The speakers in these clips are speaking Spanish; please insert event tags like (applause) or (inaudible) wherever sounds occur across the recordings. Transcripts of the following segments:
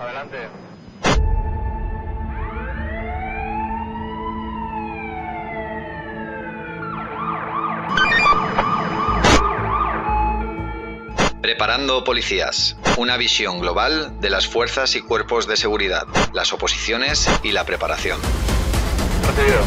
Adelante. Preparando Policías, una visión global de las fuerzas y cuerpos de seguridad, las oposiciones y la preparación. Recibido.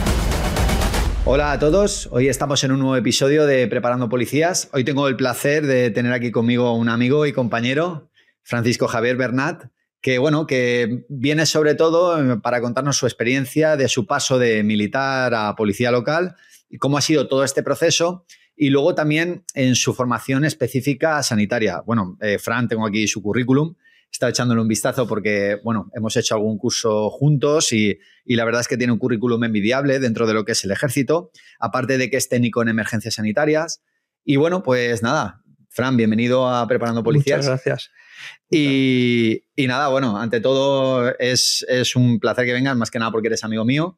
Hola a todos, hoy estamos en un nuevo episodio de Preparando Policías. Hoy tengo el placer de tener aquí conmigo un amigo y compañero, Francisco Javier Bernat, que bueno, que viene sobre todo eh, para contarnos su experiencia de su paso de militar a policía local y cómo ha sido todo este proceso y luego también en su formación específica sanitaria. Bueno, eh, Fran, tengo aquí su currículum, estado echándole un vistazo porque, bueno, hemos hecho algún curso juntos y, y la verdad es que tiene un currículum envidiable dentro de lo que es el ejército, aparte de que es técnico en emergencias sanitarias. Y bueno, pues nada, Fran, bienvenido a Preparando Policías. Muchas gracias. Y, y nada, bueno, ante todo es, es un placer que vengas, más que nada porque eres amigo mío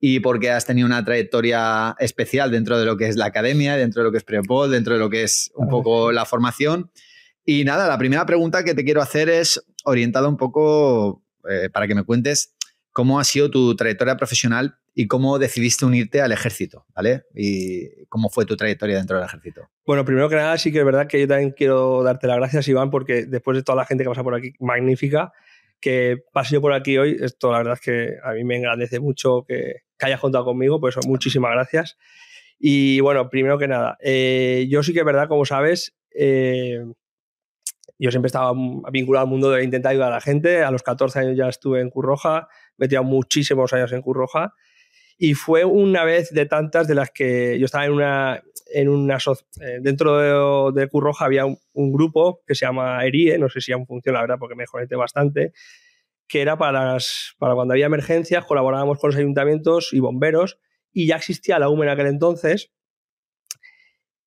y porque has tenido una trayectoria especial dentro de lo que es la academia, dentro de lo que es Prepol, dentro de lo que es un poco la formación. Y nada, la primera pregunta que te quiero hacer es orientada un poco eh, para que me cuentes cómo ha sido tu trayectoria profesional y cómo decidiste unirte al ejército, ¿vale? Y cómo fue tu trayectoria dentro del ejército. Bueno, primero que nada, sí que es verdad que yo también quiero darte las gracias, Iván, porque después de toda la gente que pasa por aquí, magnífica, que pase yo por aquí hoy, esto la verdad es que a mí me engrandece mucho que, que hayas contado conmigo, por eso muchísimas gracias. Y bueno, primero que nada, eh, yo sí que es verdad, como sabes, eh, yo siempre estaba vinculado al mundo de intentar ayudar a la gente. A los 14 años ya estuve en Curroja, me he muchísimos años en Curroja. Y fue una vez de tantas de las que yo estaba en una, en una eh, dentro de, de Curroja había un, grupo que se llama ERIE, no sé si aún funciona, la verdad, porque me conecté bastante, que era para, para cuando había emergencias, colaborábamos con los ayuntamientos y bomberos, y ya existía la UME en aquel entonces.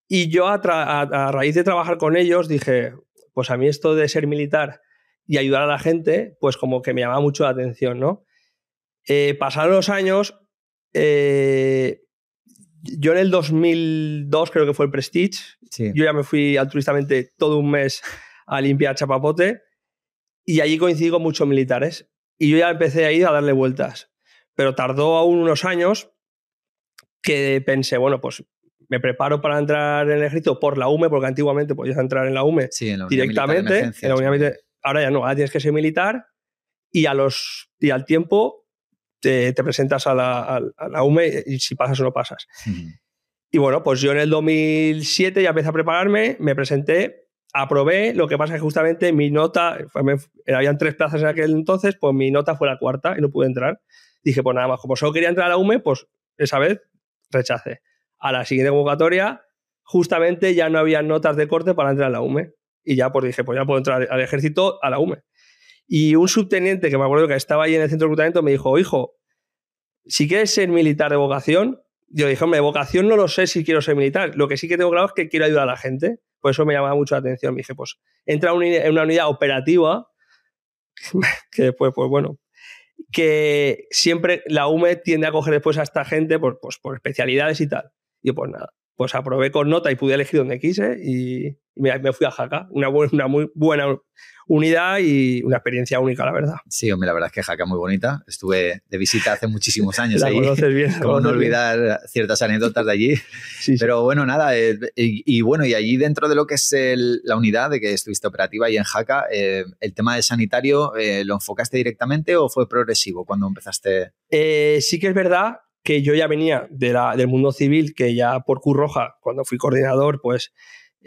Y yo, a, a, a raíz de trabajar con ellos, dije, pues a mí esto de ser militar y ayudar a la gente, pues como que me llamaba mucho la atención, ¿no? Eh, pasaron los años, eh, yo en el 2002 creo que fue el Prestige, Sí. yo ya me fui altruistamente todo un mes a limpiar Chapapote y allí coincidí con muchos militares y yo ya empecé a ir a darle vueltas, pero tardó aún unos años que pensé, bueno, pues me preparo para entrar en el ejército por la UME, porque antiguamente podías entrar en la UME Sí, en la directamente, en la ahora ya no, ahora tienes que ser militar y, a los, y al tiempo te, te presentas a la, a, a la UME y si pasas o no pasas. Y bueno, pues yo en el 2007 ya empecé a prepararme, me presenté, aprobé, lo que pasa es que justamente mi nota, me- habían tres plazas en aquel entonces, pues mi nota fue la cuarta y no pude entrar. Dije, pues nada más, como solo quería entrar a la UME, pues esa vez rechacé. A la siguiente convocatoria, justamente ya no había notas de corte para entrar a la UME. Y ya pues dije, pues ya puedo entrar al ejército a la UME. Y un subteniente que me acuerdo que estaba ahí en el centro de reclutamiento me dijo, hijo, si quieres ser militar de vocación, yo dije, hombre, de vocación no lo sé si quiero ser militar. Lo que sí que tengo claro es que quiero ayudar a la gente. Por eso me llamaba mucho la atención. Me dije, pues entra en una unidad- operativa, (laughs) que después, pues bueno, que siempre la UME tiende a coger después a esta gente por, pues, por especialidades y tal. Y yo, pues nada, pues aprobé con nota y pude elegir donde quise y, me, me fui a Jaca. Una, bu- una muy buena unidad y una experiencia única, la verdad. Sí, hombre, la verdad es que Jaca es muy bonita. Estuve de visita hace muchísimos años La ahí. conoces bien. la (laughs) Como no bien. olvidar ciertas anécdotas de allí. Sí, sí. Pero bueno, nada, eh, y, y bueno, y allí dentro de lo que es el- la unidad de que estuviste operativa y en Jaca, eh, ¿el tema de sanitario eh, lo enfocaste directamente o fue progresivo cuando empezaste? Sí que es verdad que yo ya venía de la- del mundo civil, que ya por Cruz Roja, cuando fui coordinador, pues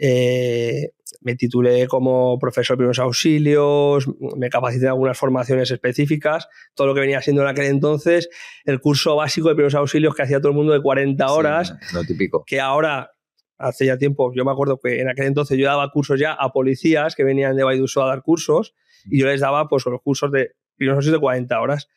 eh, me titulé como profesor de primeros auxilios, me capacité en algunas formaciones específicas, todo lo que venía siendo en aquel entonces el curso básico de primeros auxilios que hacía todo el mundo de 40 horas, Sí, lo típico. que ahora, hace ya tiempo, yo me acuerdo que en aquel entonces yo daba cursos ya a policías que venían de Baiduso a dar cursos y yo les daba pues los cursos de primeros auxilios de 40 horas.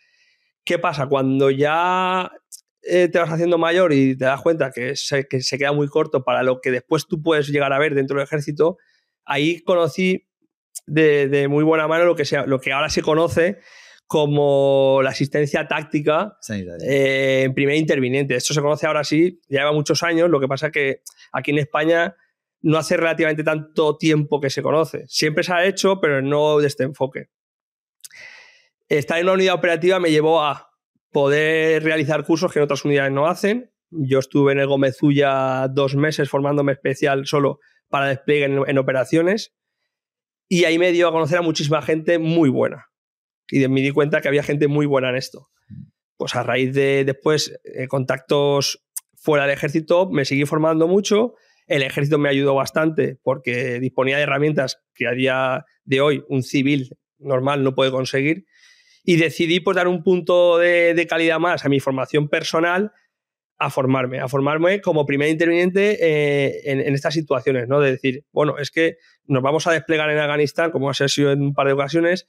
¿Qué pasa? Cuando ya eh, te vas haciendo mayor y te das cuenta que se, que se queda muy corto para lo que después tú puedes llegar a ver dentro del ejército, ahí conocí de, de muy buena mano lo que, sea, lo que ahora se conoce como la asistencia táctica eh, en primer interviniente. Esto se conoce ahora sí, ya lleva muchos años, lo que pasa es que aquí en España no hace relativamente tanto tiempo que se conoce. Siempre se ha hecho, pero no de este enfoque. estar en una unidad operativa me llevó a poder realizar cursos que en otras unidades no hacen. Yo estuve en el Gómezulla dos meses formándome especial solo para despliegue en, operaciones y ahí me dio a conocer a muchísima gente muy buena. Y me di cuenta que había gente muy buena en esto. Pues a raíz de después eh, contactos fuera del ejército me seguí formando mucho. El ejército me ayudó bastante porque disponía de herramientas que a día de hoy un civil normal no puede conseguir y decidí pues, dar un punto de, calidad más a mi formación personal a formarme, a formarme como primer interviniente eh, en, estas situaciones, ¿no? De decir, bueno, es que nos vamos a desplegar en Afganistán, como ha sido en un par de ocasiones,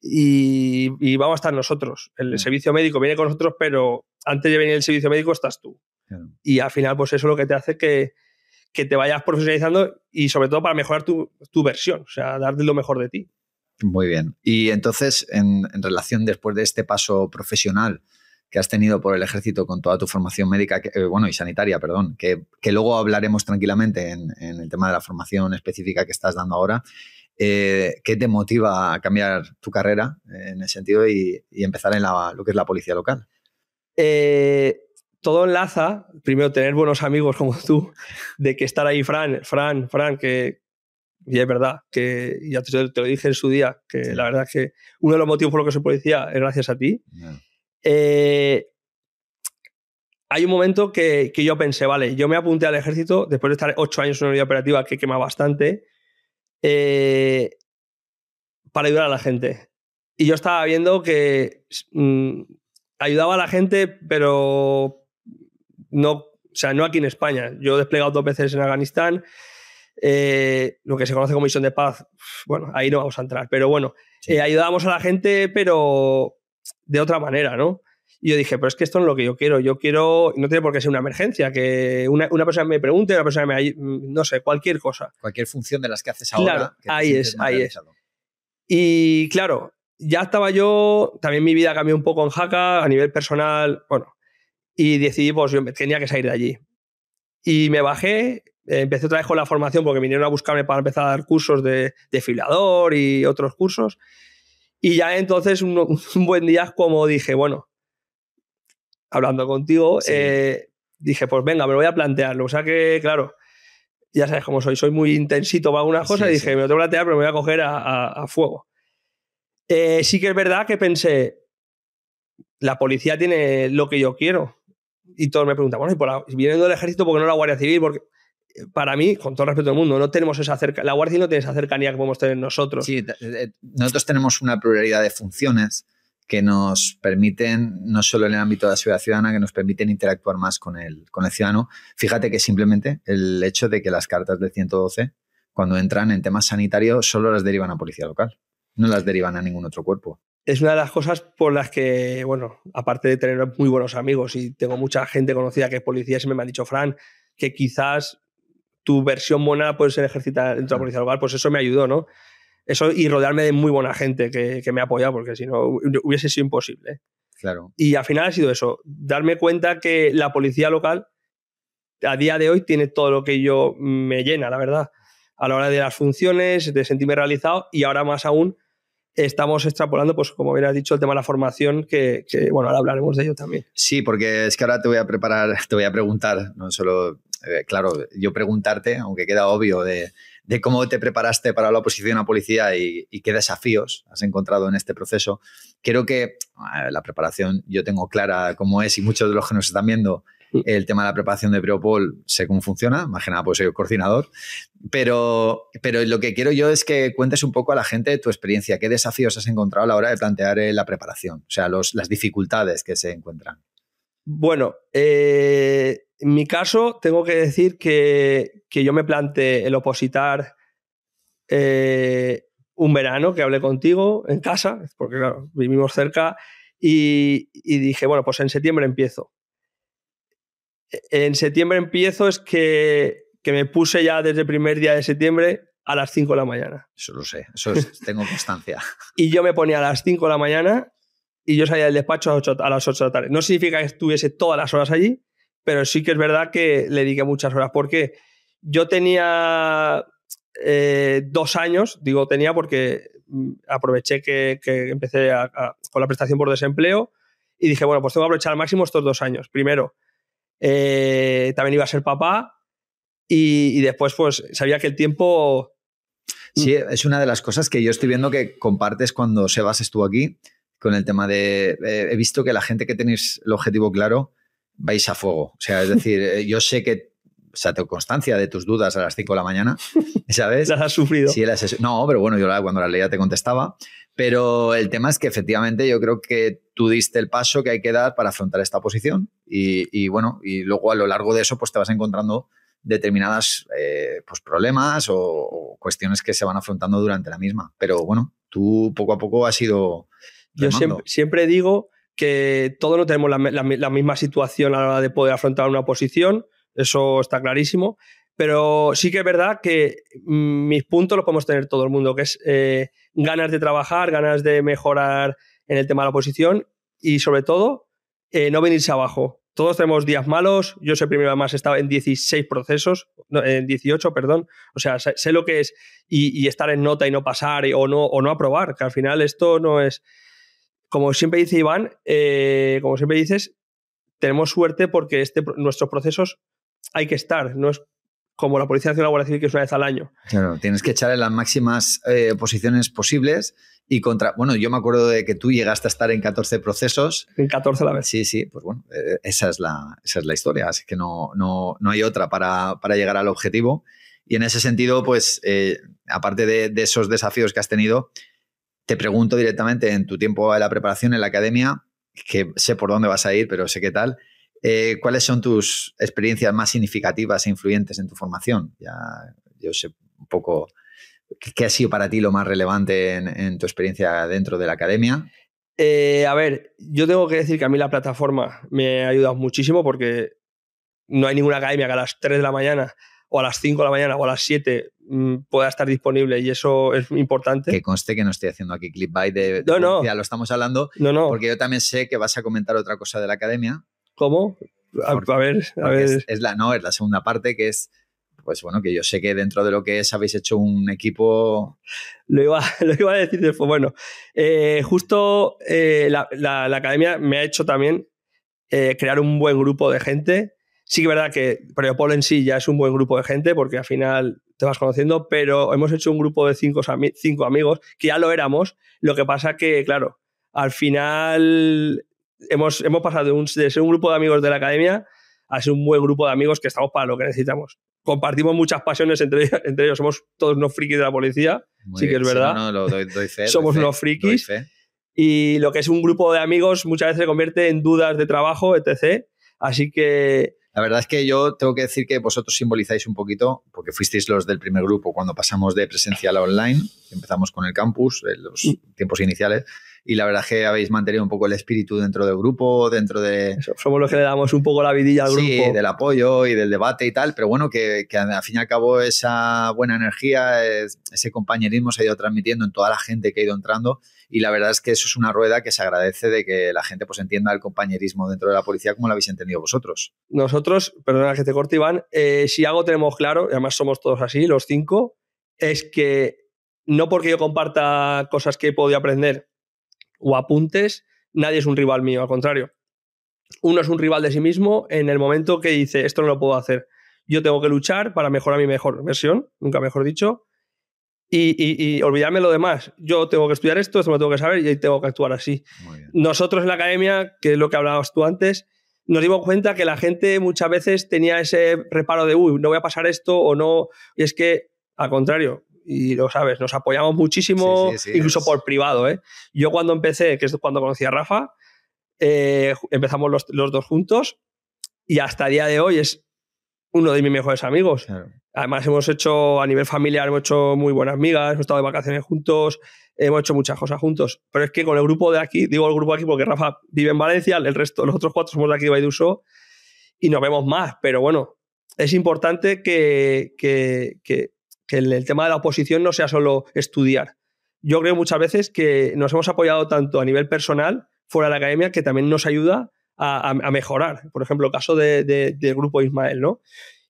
y, vamos a estar nosotros. El servicio médico viene con nosotros, pero antes de venir el servicio médico estás tú. Y al final, pues eso es lo que te hace que, que, te vayas profesionalizando y sobre todo para mejorar tu, tu versión, o sea, darte lo mejor de ti. Muy bien. Y entonces, en, relación después de este paso profesional que has tenido por el ejército con toda tu formación médica, eh, bueno, y sanitaria, perdón, que, luego hablaremos tranquilamente en, el tema de la formación específica que estás dando ahora, eh, ¿qué te motiva a cambiar tu carrera en ese sentido y, empezar en lo que es la policía local? Eh, todo enlaza, primero tener buenos amigos como tú, de que estar ahí, Fran, Fran, Fran, que, y es verdad que, ya te, lo dije en su día, que la verdad es que uno de los motivos por los que soy policía es gracias a ti. Eh, hay un momento que, que, yo pensé, vale, yo me apunté al ejército después de estar ocho años en una unidad operativa que quema bastante, eh, para ayudar a la gente. Y yo estaba viendo que mm, ayudaba a la gente, pero no, o sea, no aquí en España. Yo he desplegado dos veces en Afganistán eh, lo que se conoce como misión de paz, bueno, ahí no vamos a entrar, pero bueno, eh, ayudábamos a la gente, pero de otra manera, ¿no? Y yo dije, pero es que esto no es lo que yo quiero. Yo quiero, no tiene por qué ser una emergencia, que una, persona me pregunte, una persona me, no sé, cualquier cosa. Cualquier función de las que haces ahora. Claro, ahí es, ahí es. Y claro, ya estaba yo, también mi vida cambió un poco en Jaca a nivel personal, bueno, y decidí, pues yo tenía que salir de allí. Y me bajé, empecé otra vez con la formación porque vinieron a buscarme para empezar a dar cursos de desfilador y otros cursos. Y ya entonces, (laughs) un, buen día, como dije, bueno, hablando contigo, eh, dije, pues venga, me lo voy a plantearlo. O sea que, claro, ya sabes cómo soy, soy muy intensito para algunas cosas. y dije, me lo tengo que plantear, pero me voy a coger a, fuego. Eh, sí que es verdad que pensé, la policía tiene lo que yo quiero. Y todos me preguntan, bueno, y por la, viniendo del ejército, ¿por qué no la Guardia Civil? Porque para mí, con todo respeto del mundo, no tenemos esa cercanía, la Guardia no tiene esa cercanía que podemos tener nosotros. Sí, nosotros tenemos una pluralidad de funciones que nos permiten, no solo en el ámbito de la seguridad ciudadana, que nos permiten interactuar más con el, con el ciudadano. Fíjate que simplemente el hecho de que las cartas del 112, cuando entran en temas sanitarios, solo las derivan a policía local, no las derivan a ningún otro cuerpo. Es una de las cosas por las que, bueno, aparte de tener muy buenos amigos y tengo mucha gente conocida que es policía, siempre me han dicho, Fran, que quizás tu versión buena puede ser ejercitar dentro de la policía local, pues eso me ayudó, ¿no? Eso y rodearme de muy buena gente que, que me ha apoyado, porque si no hubiese sido imposible. Claro. Y al final ha sido eso, darme cuenta que la policía local a día de hoy tiene todo lo que yo me llena, la verdad, a la hora de las funciones, de sentirme realizado y ahora más aún estamos extrapolando, pues como bien has dicho, el tema de la formación, que, que, bueno, ahora hablaremos de ello también. Sí, porque es que ahora te voy a preparar, te voy a preguntar, no solo eh, claro, yo preguntarte, aunque queda obvio, de, cómo te preparaste para la oposición a policía y, qué desafíos has encontrado en este proceso. Creo que la preparación yo tengo clara cómo es y muchos de los que nos están viendo mm. el tema de la preparación de Preopol sé cómo funciona, más que nada pues soy el coordinador, pero, pero lo que quiero yo es que cuentes un poco a la gente tu experiencia, qué desafíos has encontrado a la hora de plantear eh, la preparación, o sea, las dificultades que se encuentran. Bueno, eh, en mi caso, tengo que decir que, yo me planteé el opositar eh, un verano que hablé contigo en casa, porque claro, vivimos cerca, y, dije, bueno, pues en septiembre empiezo. En septiembre empiezo es que, me puse ya desde el primer día de septiembre a las 5 de la mañana. Eso lo sé, eso (laughs) tengo constancia. y yo me ponía a las 5 de la mañana y yo salía del despacho a, a las 8 de la tarde. No significa que estuviese todas las horas allí, pero sí que es verdad que le dediqué muchas horas, porque yo tenía eh, dos años, digo tenía porque mm, aproveché que, empecé con la prestación por desempleo y dije, bueno, pues tengo que aprovechar al máximo estos dos años. Primero, eh, también iba a ser papá y, después pues sabía que el tiempo... Sí, es una de las cosas que yo estoy viendo que compartes cuando Sebas estuvo aquí con el tema de... Eh, he visto que la gente que tenéis el objetivo claro vais a fuego. O sea, es decir, (laughs) eh, yo sé que o sea, tengo constancia de tus dudas a las 5 de la mañana, (laughs) ¿sabes? las has sufrido. Sí, las no, pero bueno, yo cuando las leía te contestaba. Pero el tema es que efectivamente yo creo que tú diste el paso que hay que dar para afrontar esta posición y, bueno, y luego a lo largo de eso pues te vas encontrando determinadas eh, pues, problemas o, cuestiones que se van afrontando durante la misma. Pero bueno, tú poco a poco has ido... Yo siempre, digo que todos no tenemos la, misma situación a la hora de poder afrontar una posición, eso está clarísimo, pero sí que es verdad que mm, mis puntos los podemos tener todo el mundo, que es eh, ganas de trabajar, ganas de mejorar en el tema de la posición y sobre todo eh, no venirse abajo. Todos tenemos días malos. Yo sé primero además he estado en 16 procesos, en 18, perdón. O sea, sé, lo que es y, estar en nota y no pasar o, no, o no aprobar, que al final esto no es... Como siempre dice Iván, eh, como siempre dices, tenemos suerte porque este, nuestros procesos hay que estar. No es como la Policía Nacional Guardia Civil, que es una vez al año. Claro, tienes que echar en las máximas eh, posiciones posibles y contra. Bueno, yo me acuerdo de que tú llegaste a estar en 14 procesos. En 14 a la vez. Sí, sí, pues bueno, eh, esa, es la, esa es la historia, así que no, no, no hay otra para, para, llegar al objetivo. Y en ese sentido, pues, eh, aparte de, de, esos desafíos que has tenido, te pregunto directamente en tu tiempo de la preparación en la academia, que sé por dónde vas a ir, pero sé qué tal. Eh, ¿Cuáles son tus experiencias más significativas e influyentes en tu formación? Ya, yo sé un poco qué ha sido para ti lo más relevante en, tu experiencia dentro de la academia. Eh, a ver, yo tengo que decir que a mí la plataforma me ha ayudado muchísimo porque no hay ninguna academia que a las 3 de la mañana o a las 5 de la mañana o a las 7 mm, pueda estar disponible y eso es importante. Que conste que no estoy haciendo aquí clip by de, no, no. lo estamos hablando, no, no. porque yo también sé que vas a comentar otra cosa de la academia ¿Cómo? A, ver, a ver. Es, la, no, es la segunda parte que es, pues bueno, que yo sé que dentro de lo que es habéis hecho un equipo... Lo iba, (laughs) lo iba a decir después. Bueno, eh, justo eh, la, academia me ha hecho también eh, crear un buen grupo de gente. Sí que es verdad que Preopol en sí ya es un buen grupo de gente porque al final te vas conociendo, pero hemos hecho un grupo de cinco, cinco amigos que ya lo éramos. Lo que pasa que, claro, al final hemos, hemos pasado de, un, de, ser un grupo de amigos de la academia a ser un buen grupo de amigos que estamos para lo que necesitamos. Compartimos muchas pasiones entre, entre ellos, somos todos unos frikis de la policía, sí que es verdad. no, lo doy, fe, (laughs) somos unos frikis. Y lo que es un grupo de amigos muchas veces se convierte en dudas de trabajo, etc. Así que la verdad es que yo tengo que decir que vosotros simbolizáis un poquito, porque fuisteis los del primer grupo cuando pasamos de presencial a online, empezamos con el campus, en los mm. tiempos iniciales, y la verdad es que habéis mantenido un poco el espíritu dentro del grupo, dentro de... somos los que le damos un poco la vidilla al grupo. Sí, del apoyo y del debate y tal, pero bueno, que, que al fin y al cabo esa buena energía, ese compañerismo se ha ido transmitiendo en toda la gente que ha ido entrando y la verdad es que eso es una rueda que se agradece de que la gente pues entienda el compañerismo dentro de la policía como lo habéis entendido vosotros. Nosotros, perdona que te corte Iván, eh, si algo tenemos claro, y además somos todos así, los cinco, es que no porque yo comparta cosas que he podido aprender o apuntes, nadie es un rival mío, al contrario. Uno es un rival de sí mismo en el momento que dice, esto no lo puedo hacer. Yo tengo que luchar para mejorar mi mejor versión, nunca mejor dicho, y, olvidarme lo demás. Yo tengo que estudiar esto, esto lo tengo que saber y tengo que actuar así. Nosotros en la academia, que es lo que hablabas tú antes, nos dimos cuenta que la gente muchas veces tenía ese reparo de, uy, no voy a pasar esto o no. Y es que, al contrario, y lo sabes, nos apoyamos muchísimo, incluso por privado. ¿eh? Yo cuando empecé, que es cuando conocí a Rafa, eh, empezamos los, los, dos juntos y hasta el día de hoy es uno de mis mejores amigos. Además, hemos hecho a nivel familiar, hemos hecho muy buenas amigas, hemos estado de vacaciones juntos, hemos hecho muchas cosas juntos. Pero es que con el grupo de aquí, digo el grupo de aquí porque Rafa vive en Valencia, el resto, los otros cuatro somos de aquí de Baiduso y nos vemos más. Pero bueno, es importante que, que, que, que el tema de la oposición no sea solo estudiar. Yo creo muchas veces que nos hemos apoyado tanto a nivel personal fuera de la academia que también nos ayuda a, mejorar. Por ejemplo, el caso de, del grupo Ismael, ¿no?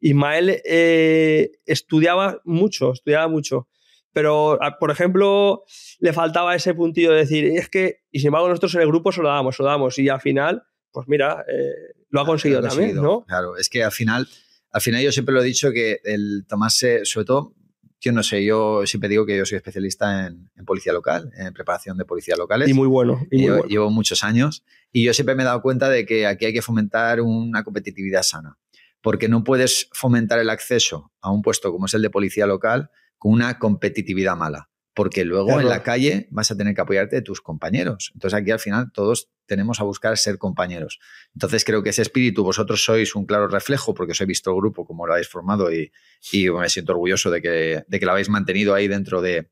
Ismael eh, estudiaba mucho, estudiaba mucho, pero, por ejemplo, le faltaba ese puntillo de decir, es que, y sin embargo nosotros en el grupo se lo damos, se lo damos, y al final, pues mira, eh, lo ha conseguido, también, ¿no? Claro, es que al final, al final yo siempre lo he dicho que el tomarse, sobre todo, yo no sé, yo siempre digo que yo soy especialista en, policía local, en preparación de policías locales. Y muy bueno. Y Llevo muchos años y yo siempre me he dado cuenta de que aquí hay que fomentar una competitividad sana, porque no puedes fomentar el acceso a un puesto como es el de policía local con una competitividad mala, porque luego en la calle vas a tener que apoyarte de tus compañeros. Entonces aquí al final todos tenemos a buscar ser compañeros. Entonces creo que ese espíritu, vosotros sois un claro reflejo, porque os he visto el grupo, como lo habéis formado y, me siento orgulloso de que, de que lo habéis mantenido ahí dentro de,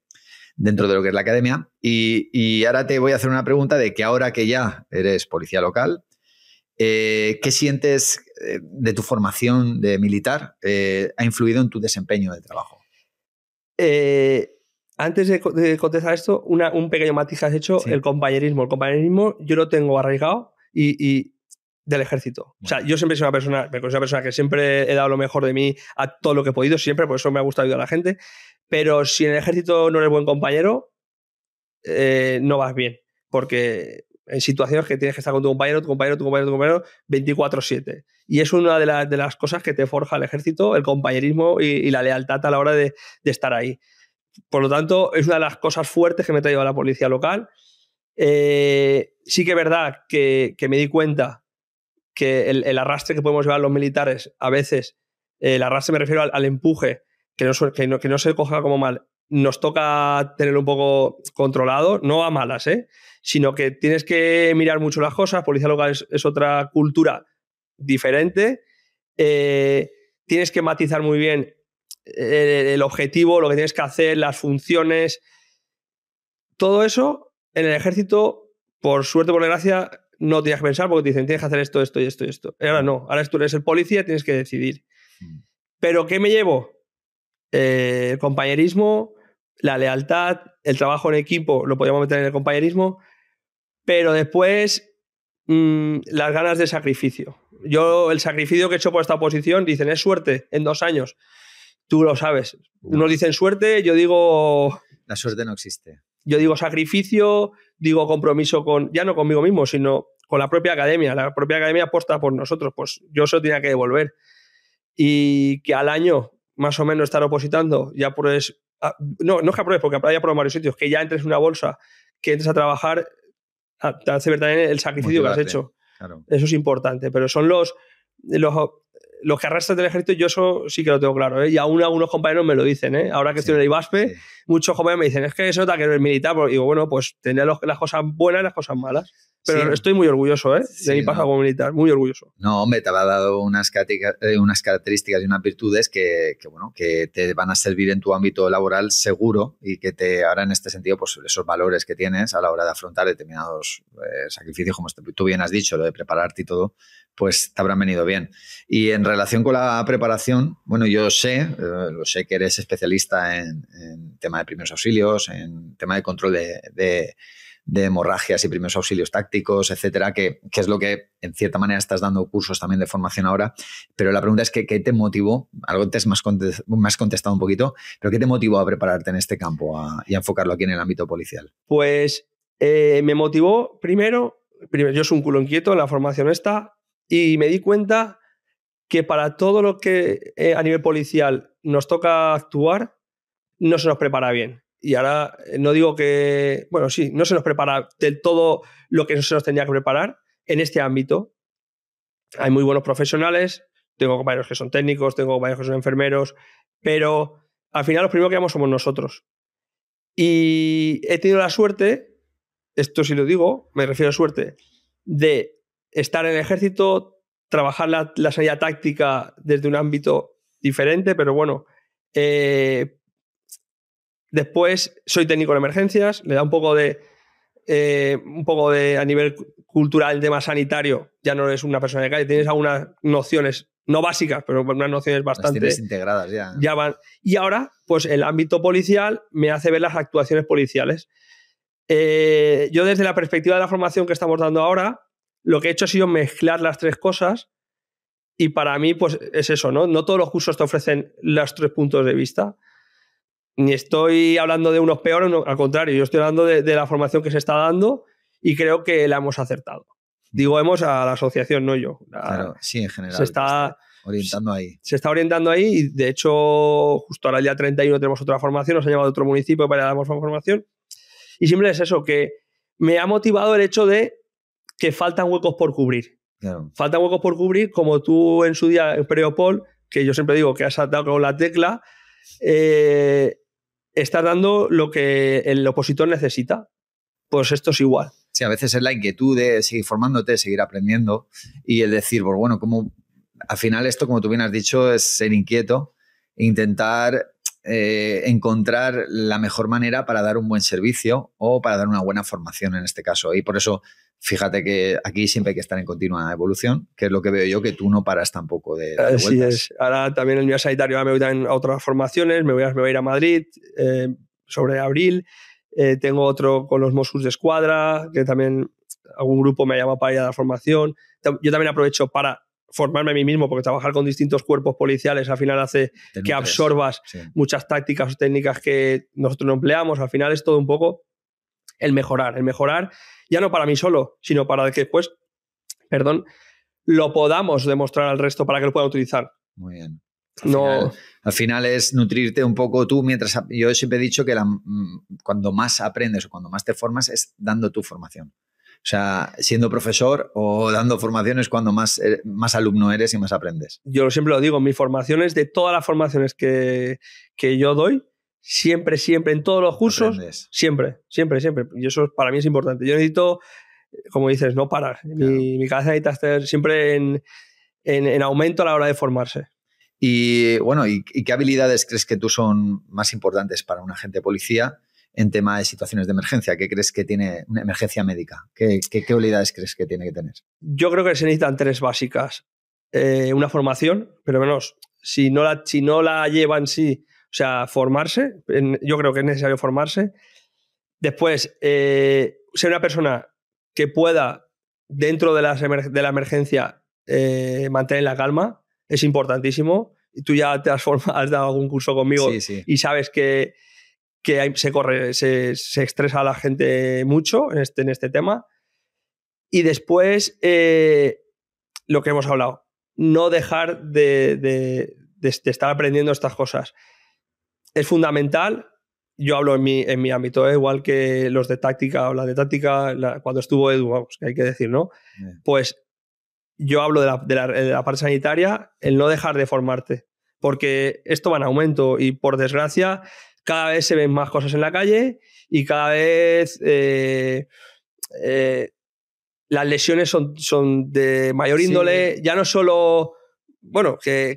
dentro de lo que es la academia. Y, ahora te voy a hacer una pregunta de que ahora que ya eres policía local, eh, ¿qué sientes eh, de tu formación de militar eh, ha influido en tu desempeño de trabajo? Eh, antes de, contestar esto, un pequeño matiz que has hecho, el compañerismo. El compañerismo yo lo tengo arraigado y, del ejército. O sea, yo siempre soy una persona, me considero una persona que siempre he dado lo mejor de mí a todo lo que he podido, siempre, por eso me ha gustado ayudar a la gente. Pero si en el ejército no eres buen compañero, eh, no vas bien. Porque en situaciones que tienes que estar con tu compañero, tu compañero, tu compañero, tu compañero, 24-7. Y es una de, las cosas que te forja el ejército, el compañerismo y, la lealtad a la hora de, estar ahí. Por lo tanto, es una de las cosas fuertes que me ha la policía local. Eh, sí que es verdad que, me di cuenta que el, arrastre que podemos llevar los militares, a veces, el arrastre me refiero al, empuje, que no, que, no, que no se coja como mal, nos toca tenerlo un poco controlado, no a malas, ¿eh? sino que tienes que mirar mucho las cosas. Policía local es, otra cultura diferente. Eh, tienes que matizar muy bien eh, el, objetivo, lo que tienes que hacer, las funciones. Todo eso en el ejército, por suerte, por desgracia, no tienes que pensar porque te dicen tienes que hacer esto, esto y esto y esto. Ahora no, ahora tú eres el policía, tienes que decidir. Mm. Pero ¿qué me llevo? Eh, el compañerismo, la lealtad, el trabajo en equipo, lo podríamos meter en el compañerismo, pero después mm, las ganas de sacrificio. Yo, el sacrificio que he hecho por esta posición, dicen, es suerte en dos años. Tú lo sabes. Unos dicen suerte, yo digo... La suerte no existe. Yo digo sacrificio, digo compromiso con, ya no conmigo mismo, sino con la propia academia. La propia academia aposta por nosotros, pues yo eso tenía que devolver. Y que al año, más o menos, estar opositando, ya pues... No, no es que apruebes, porque ya por varios sitios, que ya entres en una bolsa, que entres a trabajar, te hace ver también el sacrificio que has hecho. Eso es importante, pero son los, los, los que arrastran del ejército, yo eso sí que lo tengo claro. ¿eh? Y aún algunos compañeros me lo dicen. ¿eh? Ahora que estoy en el IBASPE, muchos jóvenes me dicen, es que eso nota que eres militar. Y digo, bueno, pues tener las cosas buenas y las cosas malas. Pero estoy muy orgulloso ¿eh? de mi paso como militar, muy orgulloso. No, hombre, te ha dado unas, eh, unas características y unas virtudes que, bueno, que te van a servir en tu ámbito laboral seguro y que te ahora en este sentido, pues esos valores que tienes a la hora de afrontar determinados eh, sacrificios, como tú bien has dicho, lo de prepararte y todo, pues te habrán venido bien. Y en relación con la preparación, bueno, yo sé, eh, lo sé que eres especialista en, tema de primeros auxilios, en tema de control de, hemorragias y primeros auxilios tácticos, etcétera, que, es lo que en cierta manera estás dando cursos también de formación ahora. Pero la pregunta es que, ¿qué te motivó? Algo te has más, contestado un poquito, pero ¿qué te motivó a prepararte en este campo y a enfocarlo aquí en el ámbito policial? Pues eh, me motivó primero, primero, yo soy un culo inquieto en la formación esta, y me di cuenta que para todo lo que eh, a nivel policial nos toca actuar, no se nos prepara bien. Y ahora eh, no digo que, bueno, sí, no se nos prepara del todo lo que se nos tenía que preparar en este ámbito. Hay muy buenos profesionales, tengo compañeros que son técnicos, tengo compañeros que son enfermeros, pero al final los primeros que vamos somos nosotros. Y he tenido la suerte, esto sí lo digo, me refiero a suerte, de estar en el ejército, trabajar la, la salida táctica desde un ámbito diferente, pero bueno. Eh, después soy técnico en emergencias, le da un poco de. Eh, un poco de a nivel cultural, tema sanitario, ya no eres una persona de calle, tienes algunas nociones, no básicas, pero unas nociones bastante. Las integradas ya. Ya van. Y ahora, pues el ámbito policial me hace ver las actuaciones policiales. Eh, yo, desde la perspectiva de la formación que estamos dando ahora, lo que he hecho ha sido mezclar las tres cosas y para mí pues es eso, ¿no? No todos los cursos te ofrecen los tres puntos de vista. Ni estoy hablando de unos peores, al contrario, yo estoy hablando de, la formación que se está dando y creo que la hemos acertado. Digo hemos a la asociación, no yo. claro, sí, en general. Se está orientando ahí. Se está orientando ahí y de hecho justo ahora el día 31 tenemos otra formación, nos ha llamado otro municipio para dar formación. Y siempre es eso, que me ha motivado el hecho de que faltan huecos por cubrir. Faltan huecos por cubrir, como tú en su día, en Periopol, que yo siempre digo que has saltado con la tecla, eh, estás dando lo que el opositor necesita. Pues esto es igual. Sí, a veces es la inquietud de seguir formándote, seguir aprendiendo y el decir, pues bueno, como al final esto, como tú bien has dicho, es ser inquieto, intentar eh, encontrar la mejor manera para dar un buen servicio o para dar una buena formación en este caso. Y por eso fíjate que aquí siempre hay que estar en continua evolución, que es lo que veo yo, que tú no paras tampoco de, de Así es. Ahora también el mío sanitario me voy a otras formaciones, me voy a, me voy a ir a Madrid eh, sobre abril. Eh, tengo otro con los Mossos de Escuadra, que también algún grupo me llama para ir a la formación. Yo también aprovecho para formarme a mí mismo, porque trabajar con distintos cuerpos policiales al final hace que absorbas muchas tácticas o técnicas que nosotros no empleamos. Al final es todo un poco el mejorar, el mejorar ya no para mí solo, sino para que después, perdón, lo podamos demostrar al resto para que lo puedan utilizar. Muy bien. Al, no, final, al final es nutrirte un poco tú mientras... Yo siempre he dicho que mm, cuando más aprendes o cuando más te formas es dando tu formación. O sea, siendo profesor o dando formaciones cuando más, eh, más alumno eres y más aprendes. Yo siempre lo digo, mis formaciones, de todas las formaciones que, que yo doy, Siempre, siempre, en todos los cursos. Siempre, siempre, siempre. Y eso para mí es importante. Yo necesito, como dices, no parar. Mi, cabeza necesita estar siempre en, aumento a la hora de formarse. Y bueno, ¿y, qué habilidades crees que tú son más importantes para un agente de policía en tema de situaciones de emergencia? ¿Qué crees que tiene una emergencia médica? ¿Qué, habilidades crees que tiene que tener? Yo creo que se necesitan tres básicas. Eh, una formación, pero menos, si no la, si no la llevan sí o sea, formarse, yo creo que es necesario formarse. Después, eh, ser una persona que pueda, dentro de, de la emergencia, eh, mantener la calma, es importantísimo. Tú ya te has, has dado algún curso conmigo y sabes que, que se, corre, se, se, estresa a la gente mucho en este, en este tema. Y después, eh, lo que hemos hablado, no dejar de, de, de estar aprendiendo estas cosas es fundamental. Yo hablo en mi, en mi ámbito, ¿eh? igual que los de táctica o la de táctica, cuando estuvo Edu, vamos, que hay que decir, ¿no? Pues yo hablo de la, de, la, parte sanitaria, el no dejar de formarte, porque esto va en aumento y por desgracia cada vez se ven más cosas en la calle y cada vez eh, eh, las lesiones son, son de mayor índole, ya no solo bueno, que,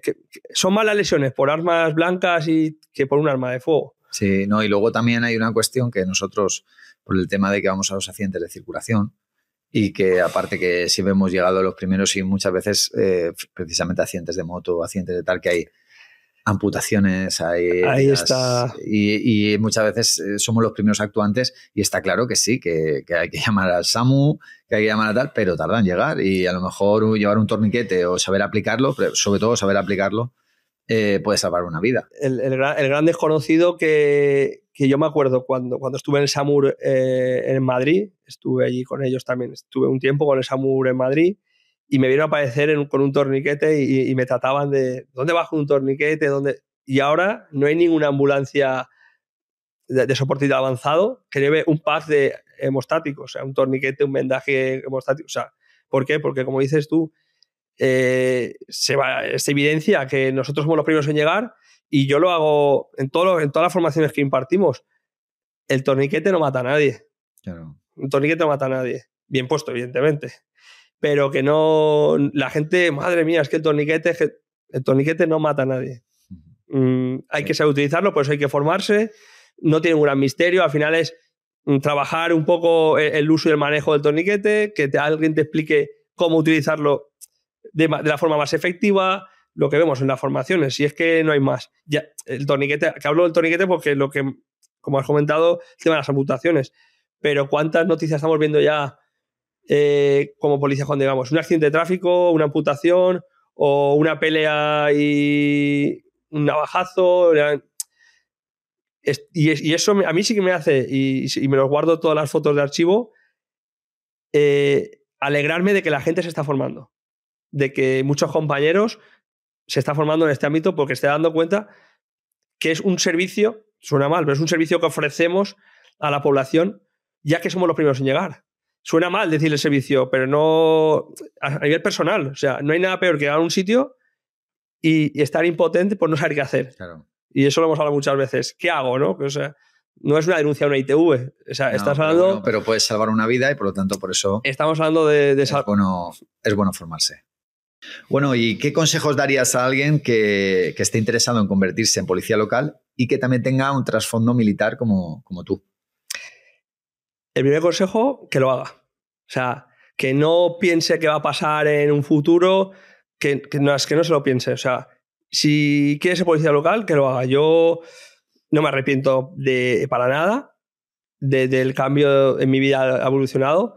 son malas lesiones por armas blancas y que por un arma de fuego. Sí, no, y luego también hay una cuestión que nosotros, por el tema de que vamos a los accidentes de circulación, y que aparte que siempre hemos llegado a los primeros y muchas veces eh, precisamente accidentes de moto, accidentes de tal, que hay amputaciones, hay... Ahí está. Y, muchas veces eh, somos los primeros actuantes y está claro que sí, que, hay que (laughs) llamar al SAMU, que hay que llamar a tal, pero tardan en llegar y a lo mejor llevar un torniquete o saber aplicarlo, pero sobre todo saber aplicarlo, eh, puede salvar una vida. El, gran, desconocido que, yo me acuerdo cuando, cuando estuve en el SAMUR eh, en Madrid, estuve allí con ellos también, estuve un tiempo con el SAMUR en Madrid y me vieron a aparecer con un torniquete y, me trataban de, ¿dónde bajo un torniquete? ¿Dónde? Y ahora no hay ninguna ambulancia de, soporte avanzado que lleve un pack de hemostático, o sea, un torniquete, un vendaje hemostático. O sea, ¿por qué? Porque como dices tú, eh, se, va, evidencia que nosotros somos los primeros en llegar y yo lo hago en, todo, en todas las formaciones que impartimos. El torniquete no mata a nadie. Claro. Un torniquete no mata a nadie. Bien puesto, evidentemente pero que no. La gente, madre mía, es que el torniquete, el torniquete no mata a nadie. Mm, hay que saber utilizarlo, por eso hay que formarse. No tiene un gran misterio, al final es mm, trabajar un poco e, el uso y el manejo del torniquete, que alguien te explique cómo utilizarlo de, la forma más efectiva, lo que vemos en las formaciones, si es que no hay más. Ya, el torniquete, que hablo del torniquete porque lo que, como has comentado, el tema de las amputaciones, pero ¿cuántas noticias estamos viendo ya eh, como policía cuando digamos un accidente de tráfico, una amputación o una pelea y un navajazo. y, eso a mí sí que me hace, y, me los guardo todas las fotos de archivo, eh, alegrarme de que la gente se está formando. De que muchos compañeros se están formando en este ámbito porque se dando cuenta que es un servicio, suena mal, pero es un servicio que ofrecemos a la población ya que somos los primeros en llegar. Suena mal decir el servicio, pero no a nivel personal. O sea, no hay nada peor que llegar a un sitio y, estar impotente por no saber qué hacer. Y eso lo hemos hablado muchas veces. ¿Qué hago? No, o sea, no es una denuncia a una ITV. O sea, estás hablando. pero puedes salvar una vida y por lo tanto, por eso. Estamos hablando de. de es, bueno, es bueno formarse. Bueno, ¿y qué consejos darías a alguien que, que, esté interesado en convertirse en policía local y que también tenga un trasfondo militar como, como tú? El primer consejo, que lo haga. O sea, que no piense que va a pasar en un futuro, que, no, es que no se lo piense. O sea, si quiere ser policía local, que lo haga. Yo no me arrepiento de, para nada del cambio en mi vida evolucionado.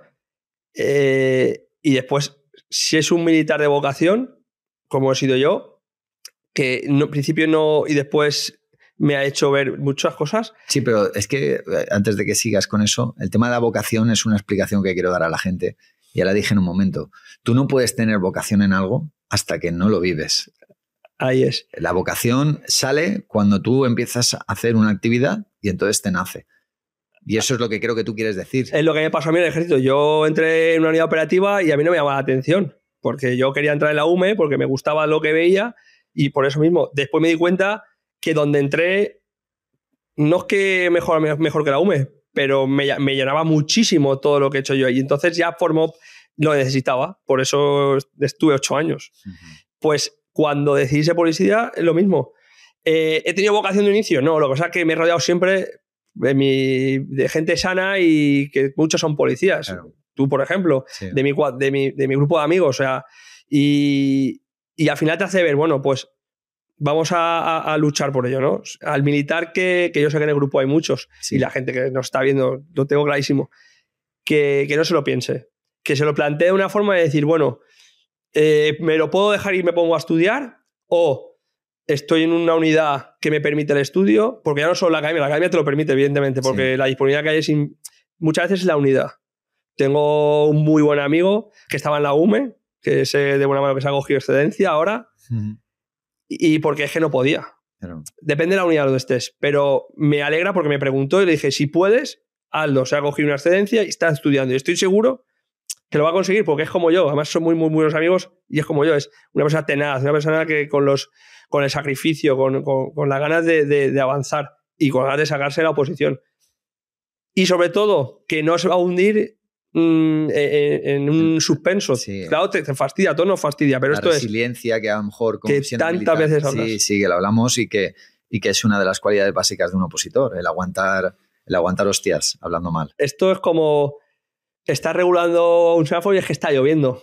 Eh, y después, si es un militar de vocación, como he sido yo, que en principio no y después me ha hecho ver muchas cosas. Sí, pero es que eh, antes de que sigas con eso, el tema de la vocación es una explicación que quiero dar a la gente. Ya la dije en un momento. Tú no puedes tener vocación en algo hasta que no lo vives. Ahí es. La vocación sale cuando tú empiezas a hacer una actividad y entonces te nace. Y eso es lo que creo que tú quieres decir. Es lo que me pasó a mí en el ejército. Yo entré en una unidad operativa y a mí no me llamaba la atención, porque yo quería entrar en la UME, porque me gustaba lo que veía y por eso mismo. Después me di cuenta que donde entré, no es que mejor, mejor que la UME, pero me, llenaba muchísimo todo lo que he hecho yo. Y entonces ya formó, lo necesitaba, por eso estuve ocho años. Pues cuando decidí ser policía, es lo mismo. Eh, ¿He tenido vocación de inicio? No, lo que pasa es que me he rodeado siempre de, mi, de gente sana y que muchos son policías. Tú, por ejemplo, de, mi, de, mi, de mi grupo de amigos. O sea, y, y al final te hace ver, bueno, pues vamos a, luchar por ello, ¿no? Al militar que, yo sé que en el grupo hay muchos y la gente que nos está viendo, lo tengo clarísimo, que, no se lo piense, que se lo plantee de una forma de decir, bueno, eh, me lo puedo dejar y me pongo a estudiar o estoy en una unidad que me permite el estudio, porque ya no solo la academia, la academia te lo permite, evidentemente, porque la disponibilidad que hay es muchas veces es la unidad. Tengo un muy buen amigo que estaba en la UME, que es de buena mano que se ha cogido excedencia ahora y porque es que no podía. Depende de la unidad donde estés, pero me alegra porque me preguntó y le dije, si puedes, hazlo. Se ha cogido una excedencia y está estudiando. Y estoy seguro que lo va a conseguir porque es como yo. Además, son muy, muy, buenos amigos y es como yo. Es una persona tenaz, una persona que con, los, con el sacrificio, con, con, las ganas de, de, avanzar y con ganas de sacarse de la oposición. Y sobre todo, que no se va a hundir Mm, en, un suspenso. Claro, te, fastidia, todo nos fastidia, pero la esto resiliencia que a lo mejor que tantas veces hablas. Sí, sí, que lo hablamos y que, y que es una de las cualidades básicas de un opositor, el aguantar, el aguantar hostias, hablando mal. Esto es como estás regulando un semáforo y es que está lloviendo.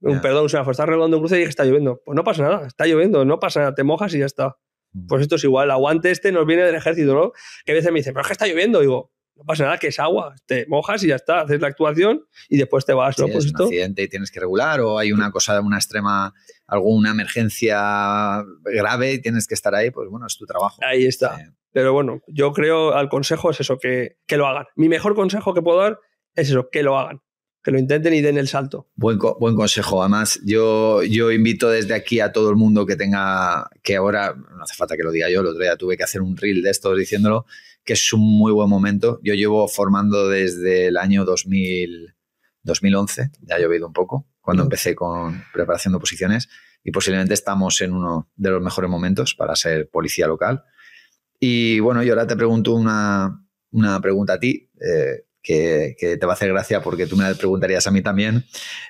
Un, perdón, un semáforo, estás regulando un cruce y es que está lloviendo. Pues no pasa nada, está lloviendo, no pasa nada, te mojas y ya está. Mm. Pues esto es igual, el aguante este nos viene del ejército, ¿no? Que a veces me dicen, pero es que está lloviendo. Digo, no pasa nada, que es agua, te mojas y ya está, haces la actuación y después te vas. Si es un accidente y tienes que regular o hay una cosa, una extrema, alguna emergencia grave y tienes que estar ahí, pues bueno, es tu trabajo. Ahí está. Pero bueno, yo creo al consejo es eso, que, que lo hagan. Mi mejor consejo que puedo dar es eso, que lo hagan que lo intenten y den el salto. Buen, buen consejo. Además, yo, yo invito desde aquí a todo el mundo que tenga, que ahora, no hace falta que lo diga yo, el otro día tuve que hacer un reel de esto diciéndolo, que es un muy buen momento. Yo llevo formando desde el año 2000, 2011, ya ha llovido un poco, cuando empecé con preparación de oposiciones y posiblemente estamos en uno de los mejores momentos para ser policía local. Y bueno, yo ahora te pregunto una, una pregunta a ti. Eh, que, te va a hacer gracia porque tú me la preguntarías a mí también.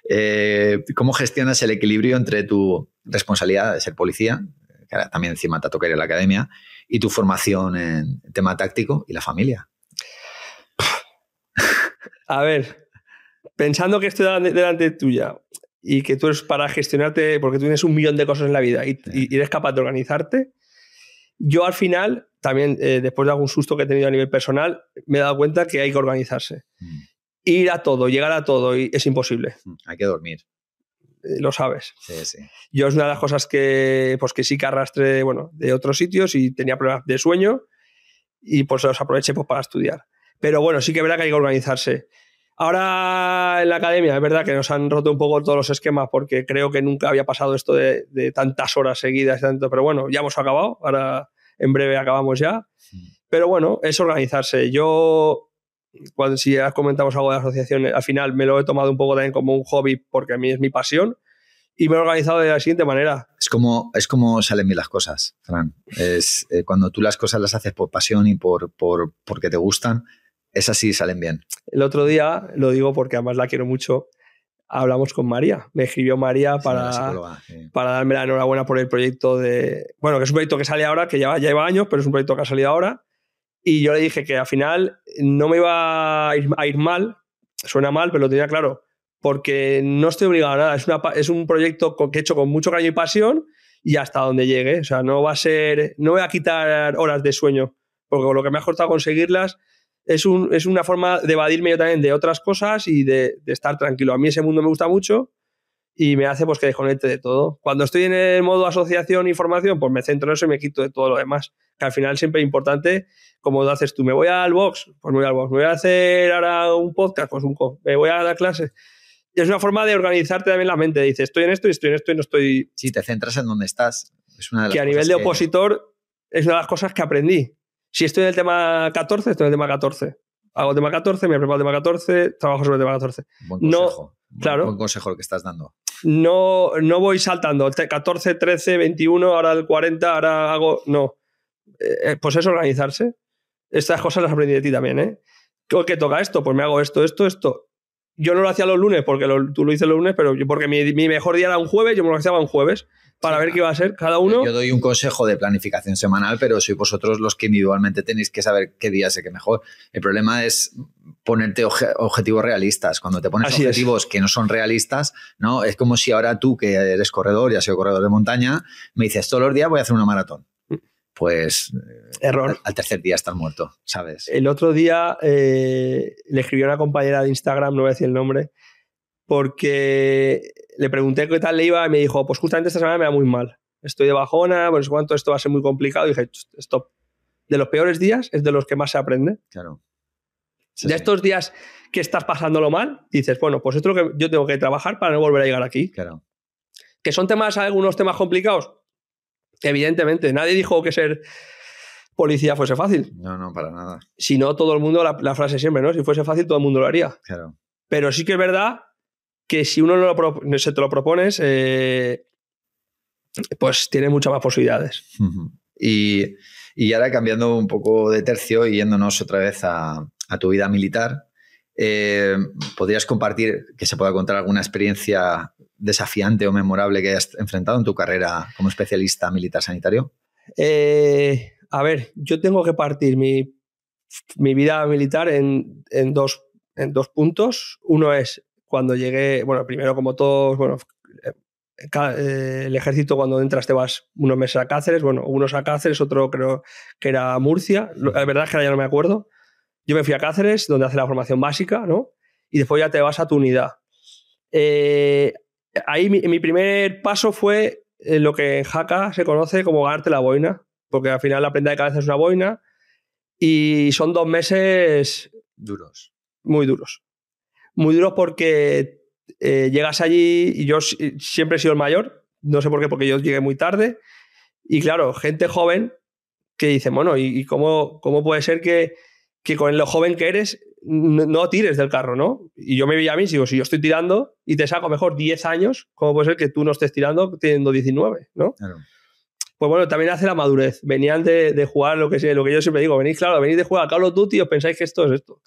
Eh, ¿Cómo gestionas el equilibrio entre tu responsabilidad de ser policía, que también encima te toca ir a la academia, y tu formación en tema táctico y la familia? A ver, pensando que estoy delante tuya y que tú eres para gestionarte, porque tú tienes un millón de cosas en la vida y, y eres capaz de organizarte, yo al final también eh, después de algún susto que he tenido a nivel personal, me he dado cuenta que hay que organizarse. Mm. Ir a todo, llegar a todo, y es imposible. Mm, hay que dormir. Eh, lo sabes. Sí, sí. Yo es una de las cosas que, pues que sí que arrastré bueno, de otros sitios y tenía problemas de sueño. y pues los aproveché pues, para estudiar. Pero bueno, sí que es verdad que hay que organizarse. Ahora en la academia es verdad que nos han roto un poco todos los esquemas porque creo que nunca había pasado esto de, tantas horas seguidas, tanto, pero bueno, ya hemos acabado, ahora en breve acabamos ya. Pero bueno, es organizarse. Yo, cuando si ya comentamos algo de asociación, al final me lo he tomado un poco también como un hobby porque a mí es mi pasión y me he organizado de la siguiente manera. Es como, es como salen bien las cosas, Fran. Es, eh, cuando tú las cosas las haces por pasión y por, por, porque te gustan, esas sí salen bien. El otro día, lo digo porque además la quiero mucho, hablamos con María. Me escribió María para, para darme la enhorabuena por el proyecto de... Bueno, que es un proyecto que sale ahora, que ya lleva años, pero es un proyecto que ha salido ahora. Y yo le dije que al final no me iba a ir, mal, suena mal, pero lo tenía claro, porque no estoy obligado a nada. Es, una, es un proyecto que he hecho con mucho cariño y pasión y hasta donde llegue. O sea, no va a ser, no voy a quitar horas de sueño, porque lo que me ha costado conseguirlas es, un, es una forma de evadirme yo también de otras cosas y de, estar tranquilo. A mí ese mundo me gusta mucho y me hace pues que desconecte de todo. Cuando estoy en el modo asociación y formación, pues me centro en eso y me quito de todo lo demás. Que al final siempre es importante, como lo haces tú, me voy al box, pues me voy al box, me voy a hacer ahora un podcast, pues un me voy a dar clases es una forma de organizarte también la mente. Dices, estoy en esto y estoy en esto y no estoy. Sí, te centras en donde estás. Es una que a nivel de opositor es una de las cosas que aprendí. Si estoy en el tema 14, estoy en el tema 14. Hago tema 14, me preparo el tema 14, trabajo sobre el tema 14. Buen consejo. No, claro. Buen consejo lo que estás dando. No, no voy saltando. 14, 13, 21, ahora el 40, ahora hago. No. Eh, eh, pues es organizarse. Estas cosas las aprendí de ti también, ¿eh? ¿Qué toca esto? Pues me hago esto, esto, esto yo no lo hacía los lunes porque tú lo hice los lunes, pero yo, porque mi, mejor día era un jueves, yo me lo hacía un jueves para ver qué iba a ser cada uno. Yo doy un consejo de planificación semanal, pero sois vosotros los que individualmente tenéis que saber qué día sé que mejor. El problema es ponerte objetivos realistas. Cuando te pones objetivos que no son realistas, ¿no? Es como si ahora tú, que eres corredor y has sido corredor de montaña, me dices todos los días voy a hacer una maratón pues Error. Al, tercer día estás muerto, ¿sabes? El otro día eh, le escribió a una compañera de Instagram, no voy a decir el nombre, porque le pregunté qué tal le iba y me dijo, pues justamente esta semana me va muy mal. Estoy de bajona, pues cuánto esto va a ser muy complicado. Y dije, stop. De los peores días es de los que más se aprende. Claro. de estos días que estás pasándolo mal, dices, bueno, pues esto es lo que yo tengo que trabajar para no volver a llegar aquí. Claro. Que son temas, algunos temas complicados, Evidentemente, nadie dijo que ser policía fuese fácil. No, no, para nada. Si no, todo el mundo, la, frase siempre, ¿no? Si fuese fácil, todo el mundo lo haría. Claro. Pero sí que es verdad que si uno no se te lo propones, eh, pues tiene muchas más posibilidades. y, y, ahora cambiando un poco de tercio y yéndonos otra vez a, a tu vida militar, eh, ¿podrías compartir que se pueda contar alguna experiencia desafiante o memorable que hayas enfrentado en tu carrera como especialista militar sanitario? Eh, a ver, yo tengo que partir mi, vida militar en, dos, en dos puntos. Uno es cuando llegué, bueno, primero como todos, bueno, eh, el ejército cuando entras te vas unos meses a Cáceres, bueno, unos a Cáceres, otro creo que era Murcia, la verdad es que ahora ya no me acuerdo. Yo me fui a Cáceres, donde hace la formación básica, ¿no? Y después ya te vas a tu unidad. Eh, ahí mi, primer paso fue lo que en Jaca se conoce como ganarte la boina, porque al final la prenda de cabeza es una boina y son dos meses duros. Muy duros. Muy duros porque eh, llegas allí y yo siempre he sido el mayor, no sé por qué, porque yo llegué muy tarde. Y claro, gente joven que dice, bueno, ¿y, cómo, cómo puede ser que, que con lo joven que eres no, tires del carro, ¿no? Y yo me veía a mí, digo, si yo estoy tirando y te saco mejor 10 años, ¿cómo puede ser que tú no estés tirando teniendo 19, ¿no? Pues bueno, también hace la madurez. Venían de, jugar lo que, sé, lo que yo siempre digo, venís, claro, venís de jugar a Call of Duty y os pensáis que esto es esto.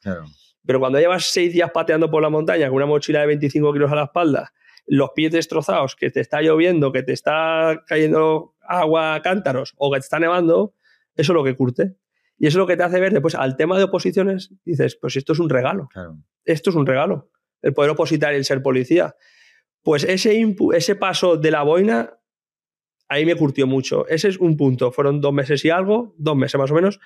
Pero cuando llevas seis días pateando por la montaña con una mochila de 25 kilos a la espalda, los pies destrozados, que te está lloviendo, que te está cayendo agua a cántaros o que te está nevando, eso es lo que curte. Y eso es lo que te hace ver después al tema de oposiciones, dices, pues esto es un regalo. Esto es un regalo. El poder opositar y el ser policía. Pues ese, ese paso de la boina, ahí me curtió mucho. Ese es un punto. Fueron dos meses y algo, dos meses más o menos,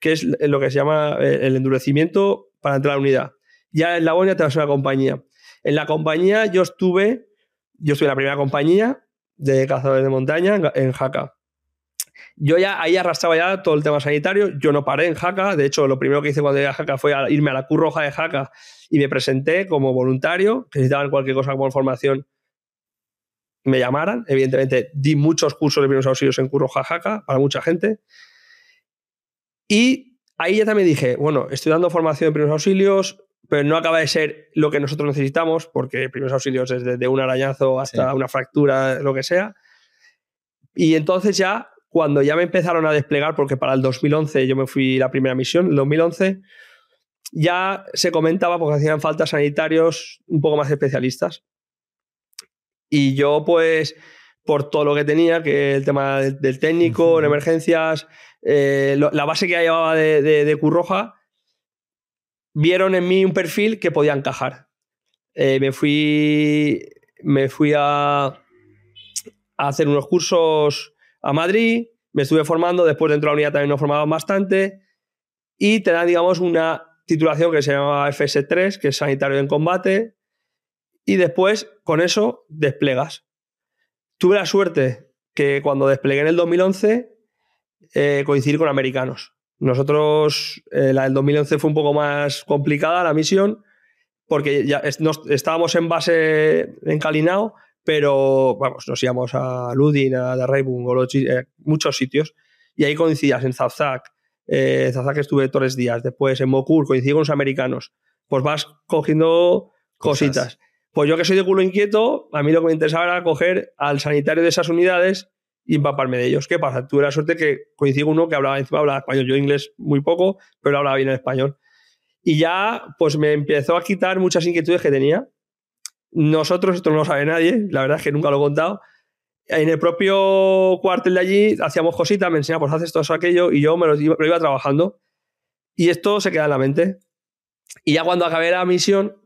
que es lo que se llama eh, el endurecimiento para entrar a la unidad. Ya en la boina te vas a una compañía. En la compañía yo estuve, yo estuve en la primera compañía de cazadores de montaña en Jaca. Yo ya ahí arrastraba ya todo el tema sanitario. Yo no paré en Jaca. De hecho, lo primero que hice cuando llegué a Jaca fue irme a la Cruz Roja de Jaca y me presenté como voluntario. Que necesitaban cualquier cosa como formación, me llamaran. Evidentemente, di muchos cursos de primeros auxilios en Cruz Roja Jaca para mucha gente. Y ahí ya también dije, bueno, estoy dando formación de primeros auxilios, pero no acaba de ser lo que nosotros necesitamos, porque primeros auxilios es desde un arañazo hasta una fractura, lo que sea. Y entonces ya, cuando ya me empezaron a desplegar, porque para el 2011 yo me fui la primera misión, el 2011, ya se comentaba porque hacían falta sanitarios un poco más especialistas. Y yo, pues, por todo lo que tenía, que el tema del, técnico, en emergencias, eh, la base que llevaba de, Curroja, vieron en mí un perfil que podía encajar. Eh, me fui, me fui a, a, hacer unos cursos a Madrid, me estuve formando, después dentro de la unidad también nos formaban bastante y te dan, digamos, una titulación que se llama FS3, que es Sanitario en Combate, y después con eso desplegas. Tuve la suerte que cuando desplegué en el 2011 eh, coincidir con americanos. Nosotros, eh, la del 2011 fue un poco más complicada la misión, porque ya estábamos en base en Calinao, pero vamos, nos íbamos a Ludin, a Darreibung, eh, muchos sitios, y ahí coincidías en Zazak, eh, Zazak estuve tres días, después en Mokur coincidí con los americanos, pues vas cogiendo cositas. Pues yo que soy de culo inquieto, a mí lo que me interesaba era coger al sanitario de esas unidades y empaparme de ellos. ¿Qué pasa? Tuve la suerte que coincido uno que hablaba encima hablaba español. Yo inglés muy poco, pero hablaba bien el español. Y ya pues me empezó a quitar muchas inquietudes que tenía. Nosotros, esto no lo sabe nadie, la verdad es que nunca lo he contado. En el propio cuartel de allí hacíamos cositas, me enseñaba, pues haces esto, eso, aquello, y yo me lo iba, iba trabajando. Y esto se queda en la mente. Y ya cuando acabé la misión,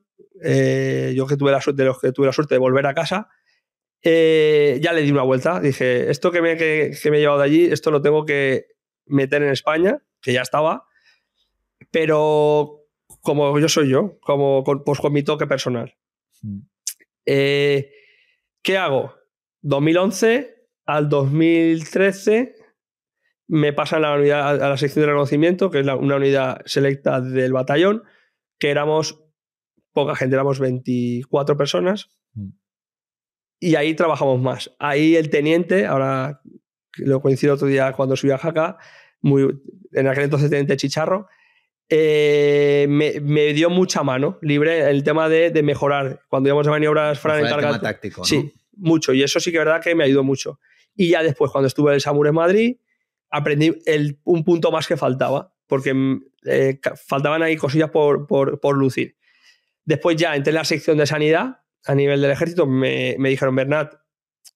eh, yo que tuve la suerte, de los que tuve la suerte de volver a casa, eh, ya le di una vuelta. Dije, esto que me, que, me he llevado de allí, esto lo tengo que meter en España, que ya estaba, pero como yo soy yo, como con, pues con mi toque personal. Mm. Eh, ¿Qué hago? 2011 al 2013 me pasan la unidad, a la sección de reconocimiento, que es una unidad selecta del batallón, que éramos poca gente, éramos 24 personas. Mm y ahí trabajamos más. Ahí el teniente, ahora lo coincido otro día cuando subí a Jaca, muy, en aquel entonces teniente Chicharro, eh, me, dio mucha mano libre el tema de, mejorar. Cuando íbamos a maniobras Fran encargado. táctico, Sí, mucho. Y eso sí que es verdad que me ayudó mucho. Y ya después, cuando estuve en el Samur en Madrid, aprendí el, un punto más que faltaba, porque eh, faltaban ahí cosillas por, por, por lucir. Después ya entré en la sección de sanidad, a nivel del ejército, me, dijeron, Bernat,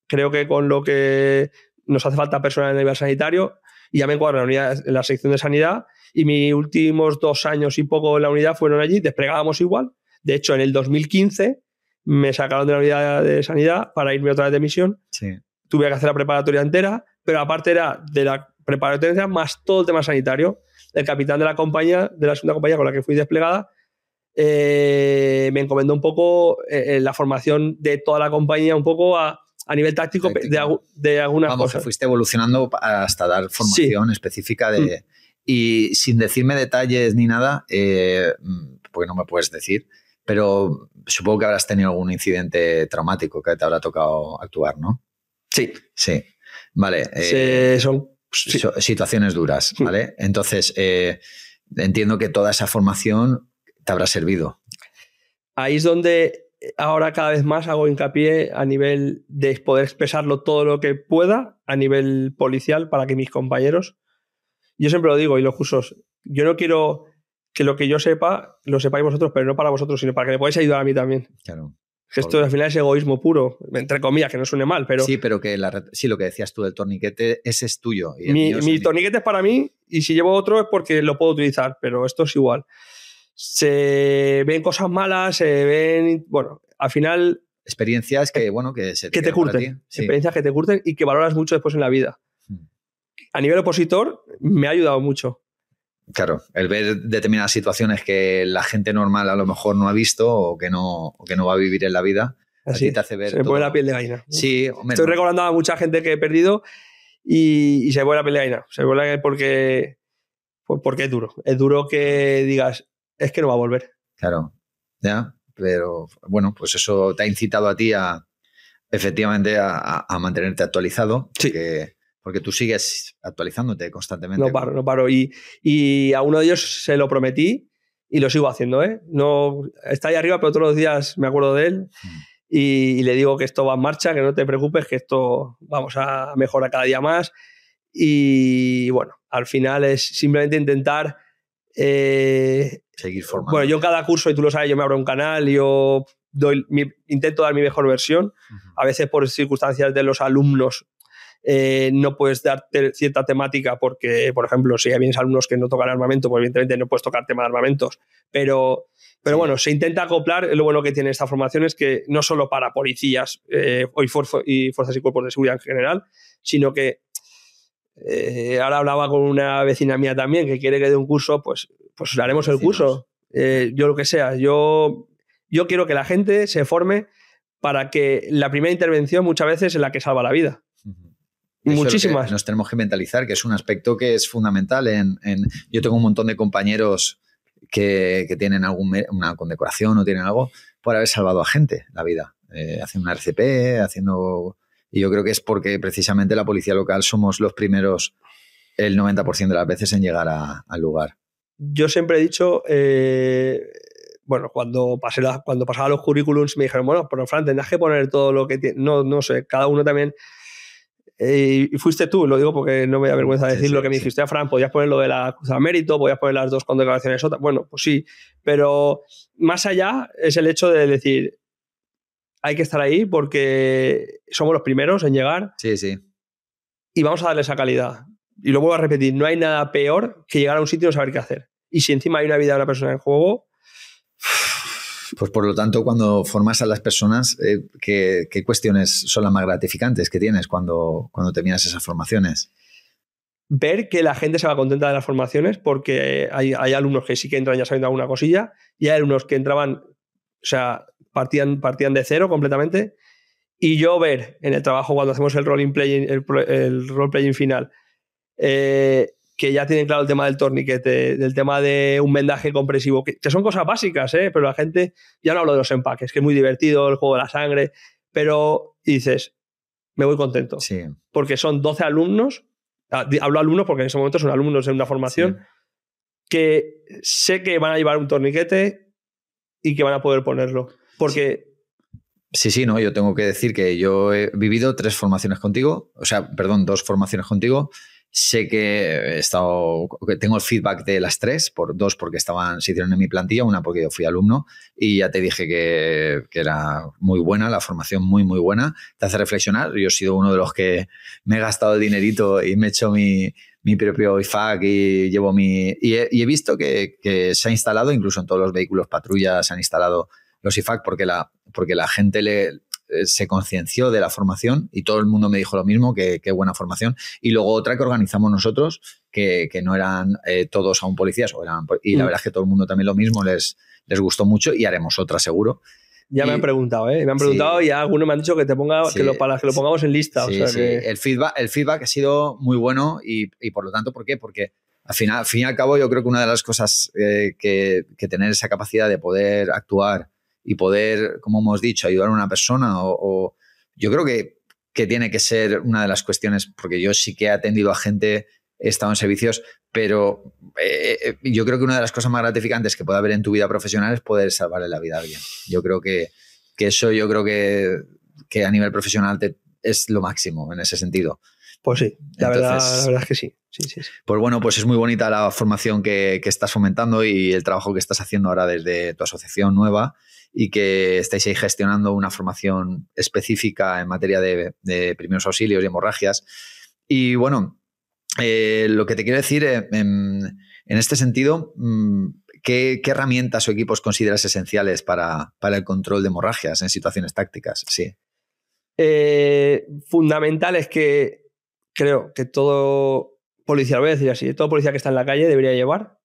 creo que con lo que nos hace falta personal a nivel sanitario, y ya me encuadro en la, en la sección de sanidad, y mis últimos dos años y poco en la unidad fueron allí, desplegábamos igual. De hecho, en el 2015 me sacaron de la unidad de sanidad para irme otra vez de misión. Tuve que hacer la preparatoria entera, pero aparte era de la preparatoria entera más todo el tema sanitario. El capitán de la compañía, de la segunda compañía con la que fui desplegada, eh, me encomendó un poco eh, eh, la formación de toda la compañía, un poco a, nivel táctico, de, de, algunas Vamos, cosas. fuiste evolucionando hasta dar formación específica de... Mm. Y sin decirme detalles ni nada, porque no me puedes decir, pero supongo que habrás tenido algún incidente traumático que te habrá tocado actuar, ¿no? Sí. Sí. Vale. son situaciones duras, mm. ¿vale? Entonces, entiendo que toda esa formación te habrá servido. Ahí es donde ahora cada vez más hago hincapié a nivel de poder expresarlo todo lo que pueda a nivel policial para que mis compañeros, yo siempre lo digo y los cursos, yo no quiero que lo que yo sepa lo sepáis vosotros, pero no para vosotros, sino para que me podáis ayudar a mí también. Claro. esto al final es egoísmo puro, entre comillas, que no suene mal, pero... Sí, pero que la, sí, lo que decías tú del torniquete, ese es tuyo. mi, mi torniquete es para mí y si llevo otro es porque lo puedo utilizar, pero esto es igual se ven cosas malas, se ven, bueno, al final... Experiencias que, bueno, que, se que te curten. Experiencias que te curten y que valoras mucho después en la vida. Hmm. A nivel opositor, me ha ayudado mucho. Claro, el ver determinadas situaciones que la gente normal a lo mejor no ha visto o que no, que no va a vivir en la vida, Así, te hace ver. Se me pone la piel de gallina. Sí, Estoy recordando a mucha gente que he perdido y, se vuelve a pelear y nada. Se vuelve a porque, porque es duro. Es duro que digas, es que no va a volver. Claro, ya, pero bueno, pues eso te ha incitado a ti a efectivamente a, mantenerte actualizado. Sí. Porque, tú sigues actualizándote constantemente. No paro, no paro. Y, y a uno de ellos se lo prometí y lo sigo haciendo, ¿eh? No, está ahí arriba, pero todos los días me acuerdo de él. Mm y, le digo que esto va en marcha, que no te preocupes, que esto vamos a mejorar cada día más. Y bueno, al final es simplemente intentar... Eh, Seguir formando. Bueno, yo en cada curso, y tú lo sabes, yo me abro un canal, yo doy intento dar mi mejor versión. A veces por circunstancias de los alumnos eh, no puedes dar cierta temática porque, por ejemplo, si hay vienes alumnos que no tocan armamento, pues evidentemente no puedes tocar tema de armamentos. Pero pero bueno, se intenta acoplar. Lo bueno que tiene esta formación es que no solo para policías eh, y, fuerzas y cuerpos de seguridad en general, sino que eh, ahora hablaba con una vecina mía también que quiere que dé un curso, pues, pues haremos el curso. Eh, yo lo que sea. Yo, yo quiero que la gente se forme para que la primera intervención muchas veces es la que salva la vida. Muchísimas. nos tenemos que mentalizar, que es un aspecto que es fundamental. En, en, yo tengo un montón de compañeros que, tienen alguna condecoración o tienen algo por haber salvado a gente la vida, eh, haciendo una RCP, haciendo... Y yo creo que es porque precisamente la policía local somos los primeros el 90% de las veces en llegar al lugar. Yo siempre he dicho, eh, bueno, cuando, pasé cuando pasaba los currículums me dijeron, bueno, pero Fran, tendrás que poner todo lo que tiene. No, no sé, cada uno también eh, y fuiste tú, lo digo porque no me da vergüenza decir lo que me dijiste, a Fran, podías poner lo de la cruz mérito, podías poner las dos condecoraciones otras. Bueno, pues sí, pero más allá es el hecho de decir, hay que estar ahí porque somos los primeros en llegar. Sí, sí. Y vamos a darle esa calidad. Y lo vuelvo a repetir, no hay nada peor que llegar a un sitio y no saber qué hacer. Y si encima hay una vida de una persona en juego, pues por lo tanto, cuando formas a las personas, eh, ¿qué, cuestiones son las más gratificantes que tienes cuando, cuando terminas esas formaciones? Ver que la gente se va contenta de las formaciones, porque hay, alumnos que sí que entran ya sabiendo alguna cosilla, y hay alumnos que entraban, o sea, partían, partían de cero completamente. Y yo ver en el trabajo cuando hacemos el role playing, el, el role playing final, eh, que ya tienen claro el tema del torniquete, del tema de un vendaje compresivo, que, son cosas básicas, ¿eh? pero la gente, ya no hablo de los empaques, que es muy divertido, el juego de la sangre, pero dices, me voy contento. Sí. Porque son 12 alumnos, ah, hablo alumnos porque en ese momento son alumnos en una formación, que sé que van a llevar un torniquete y que van a poder ponerlo. Porque... Sí, sí, no, yo tengo que decir que yo he vivido tres formaciones contigo, o sea, perdón, dos formaciones contigo Sé que he estado, tengo el feedback de las tres, por dos porque estaban, se hicieron en mi plantilla, una porque yo fui alumno y ya te dije que, era muy buena, la formación muy, muy buena. Te hace reflexionar. Yo he sido uno de los que me he gastado el dinerito y me he hecho mi, propio IFAC y llevo mi... Y he, visto que, se ha instalado, incluso en todos los vehículos patrulla se han instalado los IFAC porque la, porque la gente le, se concienció de la formación y todo el mundo me dijo lo mismo, que, buena formación. Y luego otra que organizamos nosotros, que, no eran eh, todos aún policías, o eran, y la mm. verdad es que todo el mundo también lo mismo, les, les gustó mucho y haremos otra seguro. Ya me han preguntado, ¿eh? Me han preguntado y algunos me han dicho que te ponga, que lo, para que lo pongamos en lista. el, feedback, el feedback ha sido muy bueno y, por lo tanto, ¿por qué? Porque al final, al fin y al cabo, yo creo que una de las cosas eh, que, que, tener esa capacidad de poder actuar y poder, como hemos dicho, ayudar a una persona o, yo creo que, que, tiene que ser una de las cuestiones, porque yo sí que he atendido a gente, he estado en servicios, pero eh, eh, yo creo que una de las cosas más gratificantes que puede haber en tu vida profesional es poder salvarle la vida a alguien. Yo creo que, que eso yo creo que, que a nivel profesional te, es lo máximo en ese sentido. Pues sí, la, verdad, la verdad es que sí. Sí, sí, Pues bueno, pues es muy bonita la formación que, que, estás fomentando y el trabajo que estás haciendo ahora desde tu asociación nueva y que estáis ahí gestionando una formación específica en materia de, primeros auxilios y hemorragias. Y bueno, eh, lo que te quiero decir eh, en, este sentido, mm, ¿qué, herramientas o equipos consideras esenciales para, el control de hemorragias en situaciones tácticas? Sí. Eh, fundamental es que creo que todo policía, lo voy a decir así, todo policía que está en la calle debería llevar,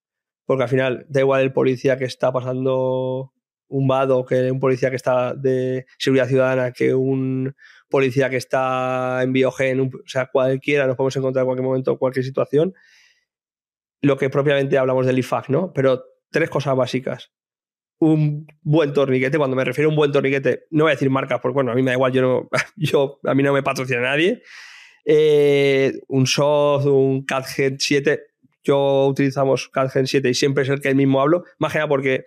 porque al final da igual el policía que está pasando un vado que un policía que está de seguridad ciudadana, que un, policía que está en biogen, o sea, cualquiera, nos podemos encontrar en cualquier momento, cualquier situación. Lo que propiamente hablamos del IFAC, ¿no? Pero tres cosas básicas. Un buen torniquete, cuando me refiero a un buen torniquete, no voy a decir marcas, porque bueno, a mí me da igual, yo, no, (laughs) yo a mí no me patrocina nadie. Eh, un SOF, un CatGen 7, yo utilizamos CatGen 7 y siempre es el que mismo hablo, más que nada porque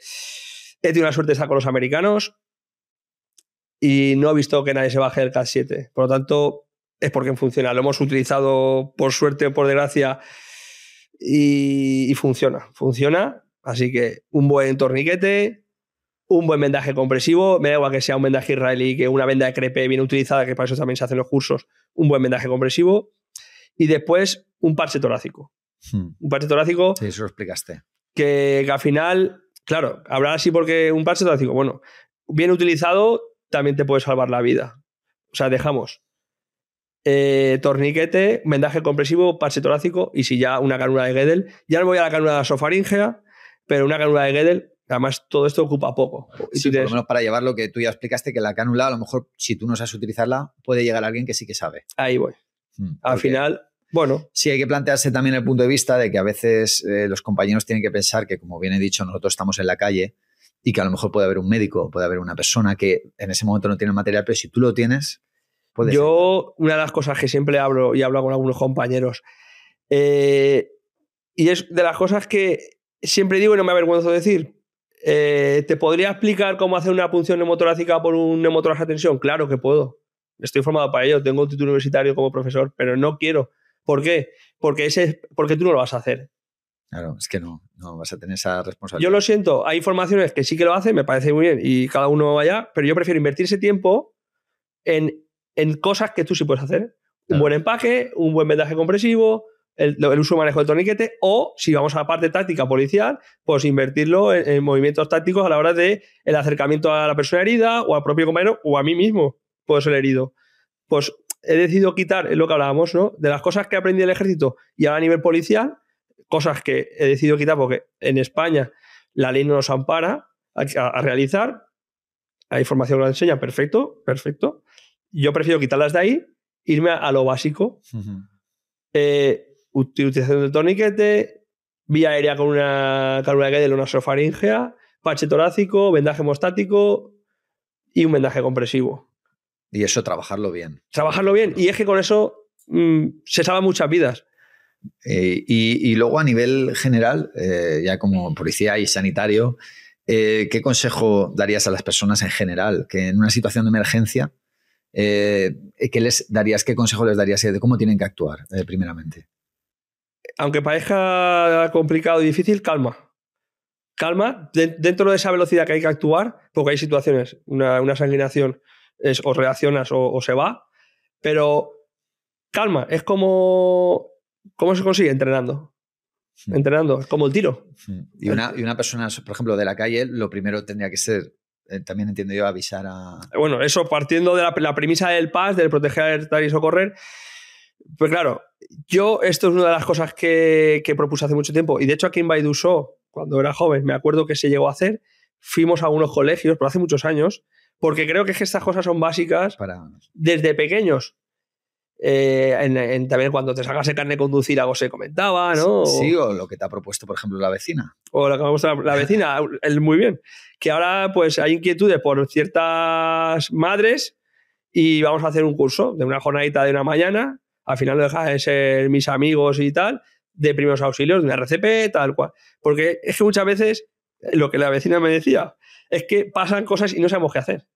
he tenido la suerte de estar con los americanos y no he visto que nadie se baje del Cat 7. Por lo tanto, es porque funciona. Lo hemos utilizado por suerte o por desgracia y, funciona. Funciona. Así que un buen torniquete, un buen vendaje compresivo. Me da igual que sea un vendaje israelí que una venda de crepe bien utilizada, que para eso también se hacen los cursos. Un buen vendaje compresivo. Y después un parche torácico. Hmm. Un parche torácico. Sí, eso lo explicaste. Que, que al final Claro, habrá así porque un parche torácico, bueno, bien utilizado también te puede salvar la vida. O sea, dejamos eh, torniquete, vendaje compresivo, parche torácico y si ya una canula de Gedel. Ya no voy a la canula sofaríngea, pero una canula de Gedel, además todo esto ocupa poco. Sí, por lo menos para llevar lo que tú ya explicaste, que la cánula, a lo mejor si tú no sabes utilizarla, puede llegar a alguien que sí que sabe. Ahí voy. Hmm, Al final, bueno. Sí, hay que plantearse también el punto de vista de que a veces eh, los compañeros tienen que pensar que, como bien he dicho, nosotros estamos en la calle y que a lo mejor puede haber un médico, puede haber una persona que en ese momento no tiene el material, pero si tú lo tienes. Yo, una de las cosas que siempre hablo y hablo con algunos compañeros, eh, y es de las cosas que siempre digo y no me avergüenzo de decir, eh, ¿te podría explicar cómo hacer una punción neumotorácica por un neumotorax a tensión? Claro que puedo. Estoy formado para ello, tengo un título universitario como profesor, pero no quiero ¿Por qué? Porque, ese, porque tú no lo vas a hacer. Claro, es que no, no vas a tener esa responsabilidad. Yo lo siento, hay formaciones que sí que lo hacen, me parece muy bien, y cada uno vaya, pero yo prefiero invertir ese tiempo en, en cosas que tú sí puedes hacer. Un buen empaque, un buen vendaje compresivo, el, uso y manejo del torniquete, o si vamos a la parte táctica policial, pues invertirlo en, en, movimientos tácticos a la hora de el acercamiento a la persona herida, o al propio compañero, o a mí mismo, puedo ser herido. Pues he decidido quitar, es lo que hablábamos, ¿no? De las cosas que aprendí en el ejército y ahora a nivel policial, cosas que he decidido quitar porque en España la ley no nos ampara a, realizar. Hay información que lo enseña, perfecto, perfecto. Yo prefiero quitarlas de ahí, irme a, lo básico. Eh, utilización del torniquete, vía aérea con una cálula de una sofaringea, parche torácico, vendaje hemostático y un vendaje compresivo. Y eso, trabajarlo bien. Trabajarlo bien. Y es que con eso mm, se salvan muchas vidas. Eh, y, luego a nivel general, eh, ya como policía y sanitario, eh, ¿qué consejo darías a las personas en general que en una situación de emergencia, ¿qué les darías, qué consejo les darías de cómo tienen que actuar primeramente? Aunque parezca complicado y difícil, calma. Calma, dentro de esa velocidad que hay que actuar, porque hay situaciones, una, una sanguinación es, o reaccionas o, se va. Pero calma, es como. ¿Cómo se consigue? Entrenando. Hmm. Entrenando, es como el tiro. Hmm. Y una, y una persona, por ejemplo, de la calle, lo primero tendría que ser eh, también entiendo yo, avisar a. Bueno, eso partiendo de la, premisa del PAS, del proteger, alertar y socorrer. Pues claro, yo, esto es una de las cosas que, que propuse hace mucho tiempo. Y de hecho, aquí en Baidusó, cuando era joven, me acuerdo que se llegó a hacer. Fuimos a unos colegios, pero hace muchos años, porque creo que, estas cosas son básicas desde pequeños. Eh, también cuando te sacas el carne de conducir, algo se comentaba, ¿no? Sí, o lo que te ha propuesto, por ejemplo, la vecina. O lo que ha propuesto la, vecina, (laughs) muy bien. Que ahora, pues, hay inquietudes por ciertas madres y vamos a hacer un curso de una jornadita de una mañana. Al final lo dejas de ser mis amigos y tal, de primeros auxilios, de una RCP, tal cual. Porque es que muchas veces, lo que la vecina me decía, es que pasan cosas y no sabemos qué hacer.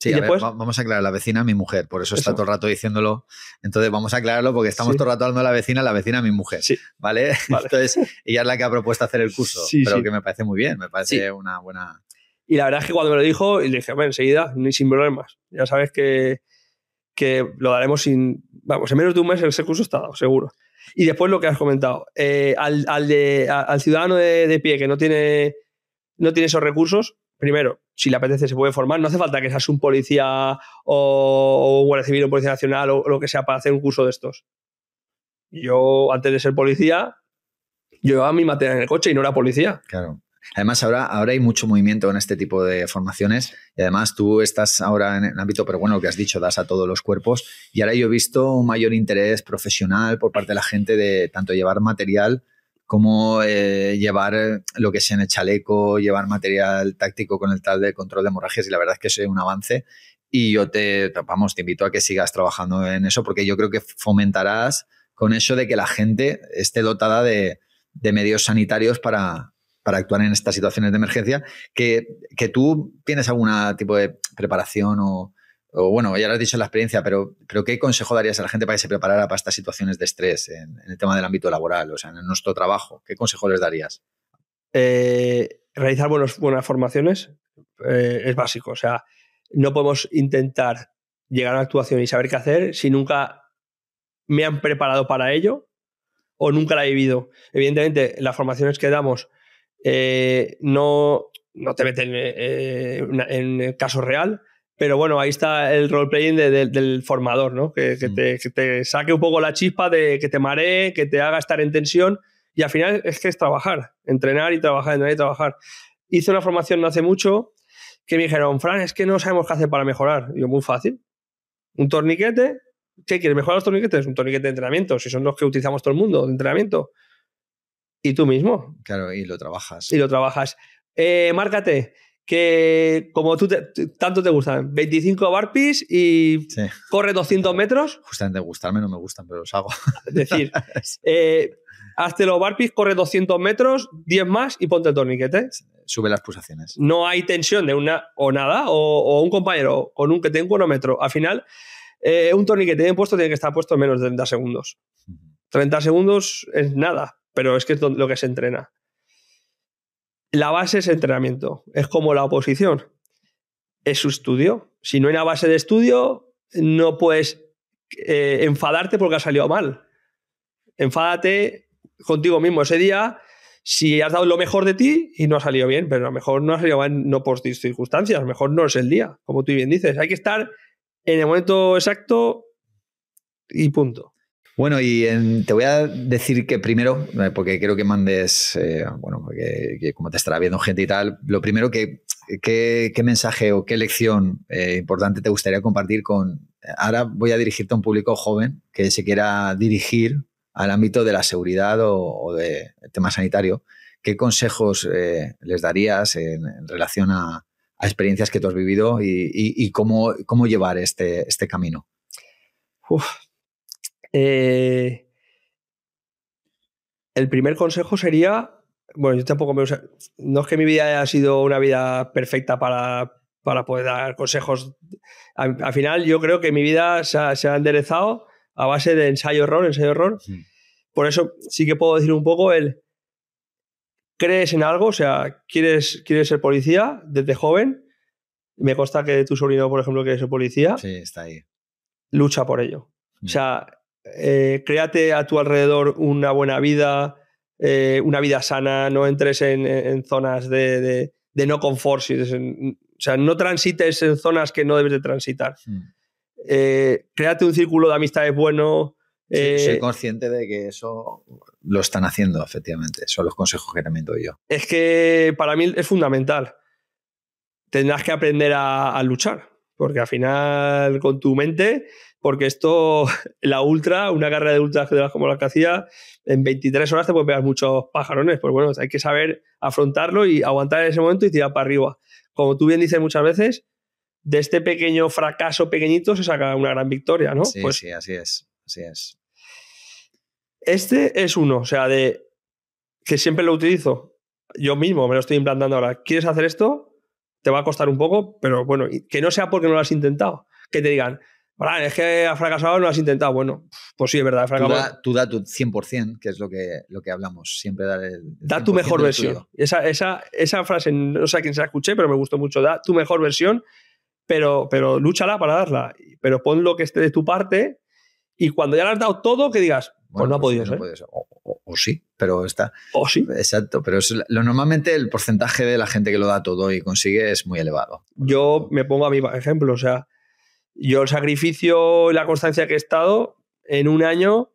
Sí, después... vamos a aclarar, la vecina mi mujer, por eso, está todo el rato diciéndolo. Entonces vamos a aclararlo porque estamos todo el rato hablando de la vecina, la vecina mi mujer. Sí. (laughs) ¿vale? Entonces ella es la que ha propuesto hacer el curso, pero que me parece muy bien, me parece una buena... Y la verdad es que cuando me lo dijo, le dije, bueno, enseguida, ni sin problemas. Ya sabes que, que lo daremos sin... Vamos, en menos de un mes ese curso está dado, seguro. Y después lo que has comentado, eh, al, al, ciudadano de, pie que no tiene, no tiene esos recursos, primero, si le apetece se puede formar. No hace falta que seas un policía o, un guardia civil o policía nacional o, lo que sea para hacer un curso de estos. Yo, antes de ser policía, llevaba mi materia en el coche y no era policía. Claro. Además, ahora, ahora hay mucho movimiento en este tipo de formaciones y además tú estás ahora en el ámbito, pero bueno, lo que has dicho, das a todos los cuerpos. Y ahora yo he visto un mayor interés profesional por parte de la gente de tanto llevar material como eh, llevar lo que sea en el chaleco, llevar material táctico con el tal de control de hemorragias y la verdad es que eso es un avance. Y yo te, vamos, te invito a que sigas trabajando en eso porque yo creo que fomentarás con eso de que la gente esté dotada de medios sanitarios para, para actuar en estas situaciones de emergencia, que, que tú tienes algún tipo de preparación o, bueno, ya lo has dicho en la experiencia, pero, pero ¿qué consejo darías a la gente para que se preparara para estas situaciones de estrés en, el tema del ámbito laboral, o sea, en nuestro trabajo? ¿Qué consejo les darías? Eh, realizar buenos, buenas formaciones eh, es básico, o sea, no podemos intentar llegar a una actuación y saber qué hacer si nunca me han preparado para ello o nunca la he vivido. Evidentemente, las formaciones que damos eh, no, no te meten eh, en el caso real, pero bueno, ahí está el role-playing del formador, ¿no? Que, mm. te, que, te, saque un poco la chispa, de que te maree, que te haga estar en tensión. Y al final es que es trabajar, entrenar y trabajar, entrenar y trabajar. Hice una formación no hace mucho que me dijeron, Fran, es que no sabemos qué hacer para mejorar. Y yo, muy fácil. Un torniquete, ¿Qué quieres? ¿Mejorar los torniquetes? Un torniquete de entrenamiento, si son los que utilizamos todo el mundo de entrenamiento. Y tú mismo. Claro, y lo trabajas. Y lo trabajas. Eh, márcate que como tú tanto te gustan, 25 barpees y corre 200 metros. Justamente gustarme no me gustan, pero los hago. Es decir, (laughs) eh, hazte los barpees, corre 200 metros, 10 más y ponte el torniquete. Sube las pulsaciones. No hay tensión de una o nada, o, un compañero con un que tenga un cronómetro. Al final, eh, un torniquete bien puesto tiene que estar puesto en menos de 30 segundos. 30 segundos es nada, pero es que es lo que se entrena. La base es entrenamiento, es como la oposición, es su estudio. Si no hay una base de estudio, no puedes eh, enfadarte porque ha salido mal. Enfádate contigo mismo ese día si has dado lo mejor de ti y no ha salido bien, pero a lo mejor no ha salido mal no por circunstancias, a lo mejor no es el día, como tú bien dices. Hay que estar en el momento exacto y punto. Bueno, y te voy a decir que primero, eh, porque quiero que mandes, eh, bueno, porque como te estará viendo gente y tal, lo primero que, qué mensaje o qué lección eh, importante te gustaría compartir con, ahora voy a dirigirte a un público joven que se quiera dirigir al ámbito de la seguridad o, de tema sanitario. ¿Qué consejos les darías en relación a, experiencias que tú has vivido y, cómo, cómo, llevar este, este camino? Eh, el primer consejo sería, bueno, yo tampoco me... No es que mi vida haya sido una vida perfecta para, para poder dar consejos. Al, final yo creo que mi vida se ha, enderezado a base de ensayo-error, ensayo-error. Por eso sí que puedo decir un poco el crees en algo, o sea, quieres, quieres ser policía desde joven. Me consta que tu sobrino, por ejemplo, quiere ser policía. Sí, está ahí. Lucha por ello. O mm. sea, eh, créate a tu alrededor una buena vida, eh, una vida sana, no entres en, zonas de, no confort. o sea, no transites en zonas que no debes de transitar. Mm. Eh, créate un círculo de amistades bueno, soy consciente de que eso lo están haciendo, efectivamente. Son los consejos que también doy yo. Es que para mí es fundamental. Tendrás que aprender a, luchar, porque al final con tu mente, porque esto, (laughs) la ultra, una carrera de ultra como la que hacía, en 23 horas te puede pegar muchos pájarones. Pues bueno, hay que saber afrontarlo y aguantar en ese momento y tirar para arriba. Como tú bien dices muchas veces, de este pequeño fracaso pequeñito se saca una gran victoria, ¿no? Sí, pues, sí, así es. Así es. Este es uno, o sea, de que siempre lo utilizo. Yo mismo me lo estoy implantando ahora. ¿Quieres hacer esto? Te va a costar un poco, pero bueno, que no sea porque no lo has intentado. Que te digan, es que has fracasado, no lo has intentado. Bueno, pues sí, es verdad, fracasado. Tú da, tu 100%, que es lo que, lo que hablamos. Siempre dar el. da tu mejor versión. Esa, esa, esa, frase, no sé a quién se la escuché, pero me gustó mucho. Da tu mejor versión, pero, pero lúchala para darla. Pero pon lo que esté de tu parte y cuando ya le has dado todo, que digas, pues no ha pues podido ser. O, sí, pero está. O sí. Exacto, pero es, lo, normalmente el porcentaje de la gente que lo da todo y consigue es muy elevado. Yo me pongo a mi ejemplo, o sea, yo el sacrificio y la constancia que he estado en un año,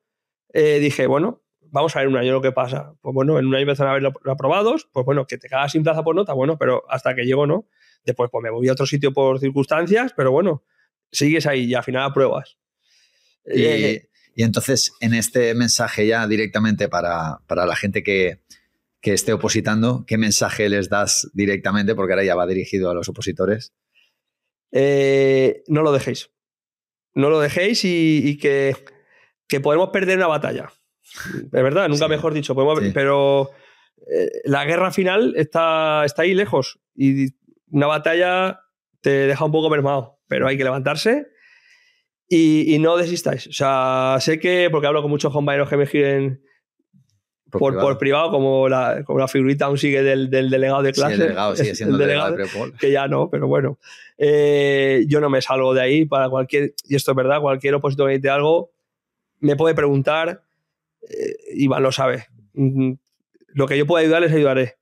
eh, dije, bueno, vamos a ver un año lo que pasa. Pues bueno, en un año empezaron a haber aprobados, pues bueno, que te cagas sin plaza por nota, bueno, pero hasta que llego no. Después pues me moví a otro sitio por circunstancias, pero bueno, sigues ahí y al final apruebas. Y, eh, y entonces, en este mensaje ya directamente para, para la gente que, que, esté opositando, ¿qué mensaje les das directamente? Porque ahora ya va dirigido a los opositores. Eh, no lo dejéis. No lo dejéis y, que, que, podemos perder una batalla. Es verdad, nunca mejor dicho. Pero eh, la guerra final está, está ahí lejos y una batalla te deja un poco mermado, pero hay que levantarse y, no desistáis. O sea, sé que, porque hablo con muchos compañeros que me giren por, privado. como, la, como la figurita aún sigue del, delegado de clase. Sí, (laughs) el delegado sigue siendo el delegado, Que ya no, pero bueno. Eh, yo no me salgo de ahí para cualquier, y esto es verdad, cualquier opositor que necesite algo, me puede preguntar, eh, Iván lo sabe. Mm, lo que yo pueda ayudar, les ayudaré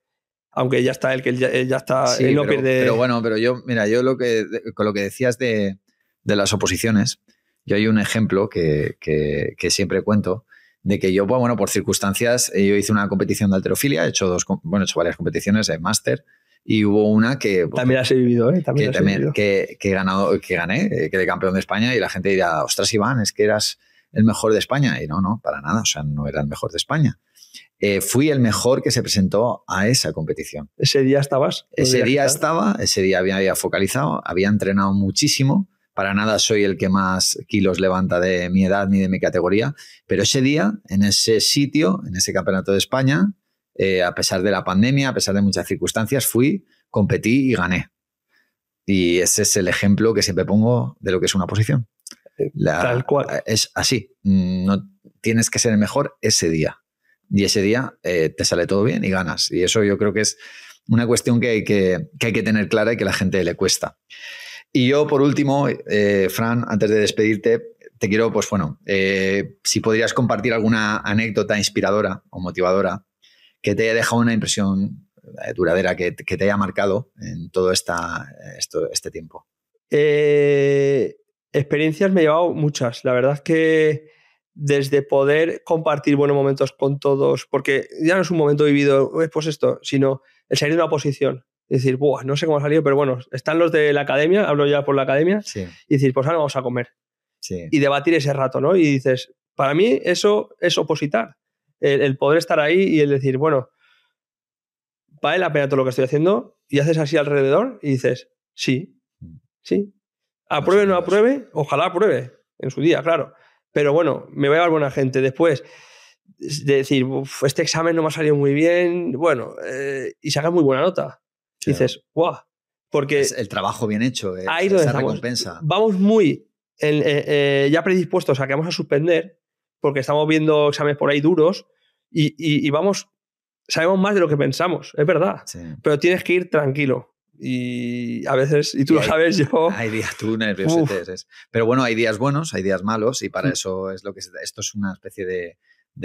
aunque ya está él, que él ya, está, él no pierde... Pero bueno, pero yo, mira, yo lo que, con lo que decías de, de las oposiciones, yo hay un ejemplo que, que, siempre cuento de que yo, bueno, por circunstancias, eh, yo hice una competición de alterofilia, he hecho, dos, bueno, he hecho varias competiciones de máster y hubo una que... También has vivido, ¿eh? También, que, que, ganado, que gané, eh, que de campeón de España y la gente dirá, ostras, Iván, es que eras el mejor de España. Y no, no, para nada, o sea, no era el mejor de España. Eh, fui el mejor que se presentó a esa competición. ¿Ese día estabas? Ese día estaba, ese día había focalizado, había entrenado muchísimo para nada soy el que más kilos levanta de mi edad ni de mi categoría, pero ese día, en ese sitio, en ese campeonato de España, eh, a pesar de la pandemia, a pesar de muchas circunstancias, fui, competí y gané. Y ese es el ejemplo que siempre pongo de lo que es una posición. Eh, tal cual. Es así. No tienes que ser el mejor ese día. Y ese día eh, te sale todo bien y ganas. Y eso yo creo que es una cuestión que hay que, que hay que tener clara y que a la gente le cuesta. Y yo, por último, eh, Fran, antes de despedirte, te quiero, pues bueno, eh, si podrías compartir alguna anécdota inspiradora o motivadora que te haya dejado una impresión eh, duradera, que, te haya marcado en todo esta, esto, este tiempo. experiencias me he llevado muchas. La verdad es que desde poder compartir buenos momentos con todos, porque ya no es un momento vivido, pues esto, sino el salir de una posición, decir, Buah, no sé cómo ha salido, pero bueno, están los de la academia, hablo ya por la academia, y decir, pues ahora vamos a comer. Y debatir ese rato, ¿no? Y dices, para mí eso es opositar. El, poder estar ahí y el decir, bueno, vale la pena todo lo que estoy haciendo, y haces así alrededor y dices, sí, mm. sí. Apruebe o no apruebe, ojalá apruebe en su día, claro. Pero bueno, me va a dar buena gente. Después, de decir, este examen no me ha salido muy bien, bueno, eh, y saca muy buena nota dices, ¡guau! Porque. Es el trabajo bien hecho, eh, ahí esa recompensa. Vamos muy eh, eh, ya predispuestos a que vamos a suspender, porque estamos viendo exámenes por ahí duros y, vamos. Sabemos más de lo que pensamos, es verdad. Pero tienes que ir tranquilo. Y a veces, y tú lo sabes, yo. Hay días, tú nervioso. Pero bueno, hay días buenos, hay días malos, y para mm. eso es lo que. Esto es una especie de,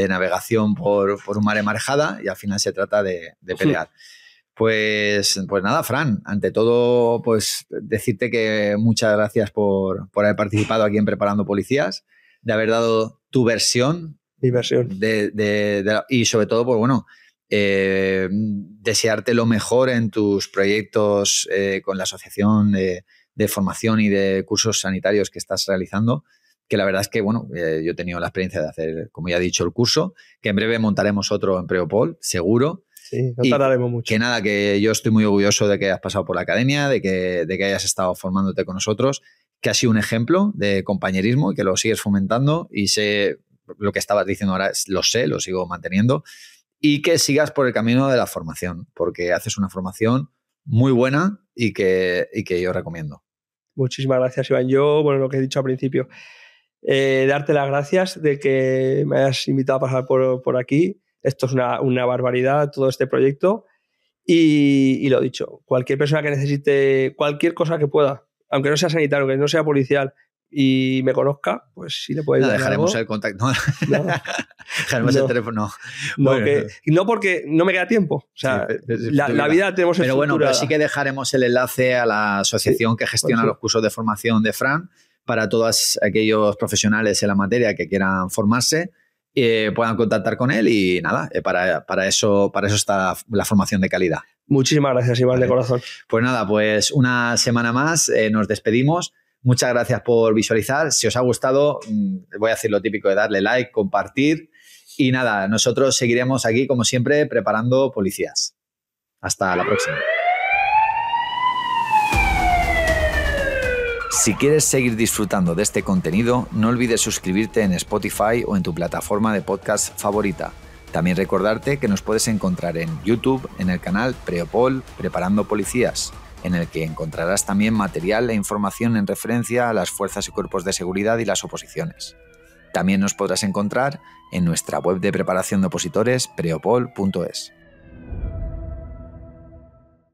navegación por, por un mar marejada, y al final se trata de, de pelear. Pues, pues nada, Fran, ante todo, pues decirte que muchas gracias por, haber participado aquí en Preparando Policías, de haber dado tu versión. Mi versión. y sobre todo, pues bueno, eh, desearte lo mejor en tus proyectos eh, con la Asociación de, Formación y de Cursos Sanitarios que estás realizando. Que la verdad es que, bueno, eh, yo he tenido la experiencia de hacer, como ya he dicho, el curso, que en breve montaremos otro en Preopol, seguro Sí, no tardaremos mucho. Que nada, que yo estoy muy orgulloso de que hayas pasado por la academia, de que, de que hayas estado formándote con nosotros, que ha sido un ejemplo de compañerismo y que lo sigues fomentando y sé lo que estabas diciendo ahora, lo sé, lo sigo manteniendo y que sigas por el camino de la formación, porque haces una formación muy buena y que, y que yo recomiendo. Muchísimas gracias, Iván. Yo, bueno, lo que he dicho al principio, eh, darte las gracias de que me hayas invitado a pasar por, por aquí esto es una, barbaridad, todo este proyecto. Y, lo dicho, cualquier persona que necesite cualquier cosa que pueda, aunque no sea sanitario, que no sea policial, y me conozca, pues sí le puede no, dejaremos el contacto. No. (laughs) dejaremos el teléfono. No, porque no me queda tiempo. O sea, la, vida tenemos Pero bueno, pero sí que dejaremos el enlace a la asociación que gestiona pues los cursos de formación de Fran para todos aquellos profesionales en la materia que quieran formarse eh, puedan contactar con él y nada, eh, para, para, eso, para eso está la, formación de calidad. Muchísimas gracias, Iván, de corazón. Pues nada, pues una semana más eh, nos despedimos. Muchas gracias por visualizar. Si os ha gustado, mm, voy a decir lo típico de darle like, compartir. Y nada, nosotros seguiremos aquí, como siempre, preparando policías. Hasta la próxima. Si quieres seguir disfrutando de este contenido, no olvides suscribirte en Spotify o en tu plataforma de podcast favorita. También recordarte que nos puedes encontrar en YouTube, en el canal Preopol Preparando Policías, en el que encontrarás también material e información en referencia a las fuerzas y cuerpos de seguridad y las oposiciones. También nos podrás encontrar en nuestra web de preparación de opositores preopol.es.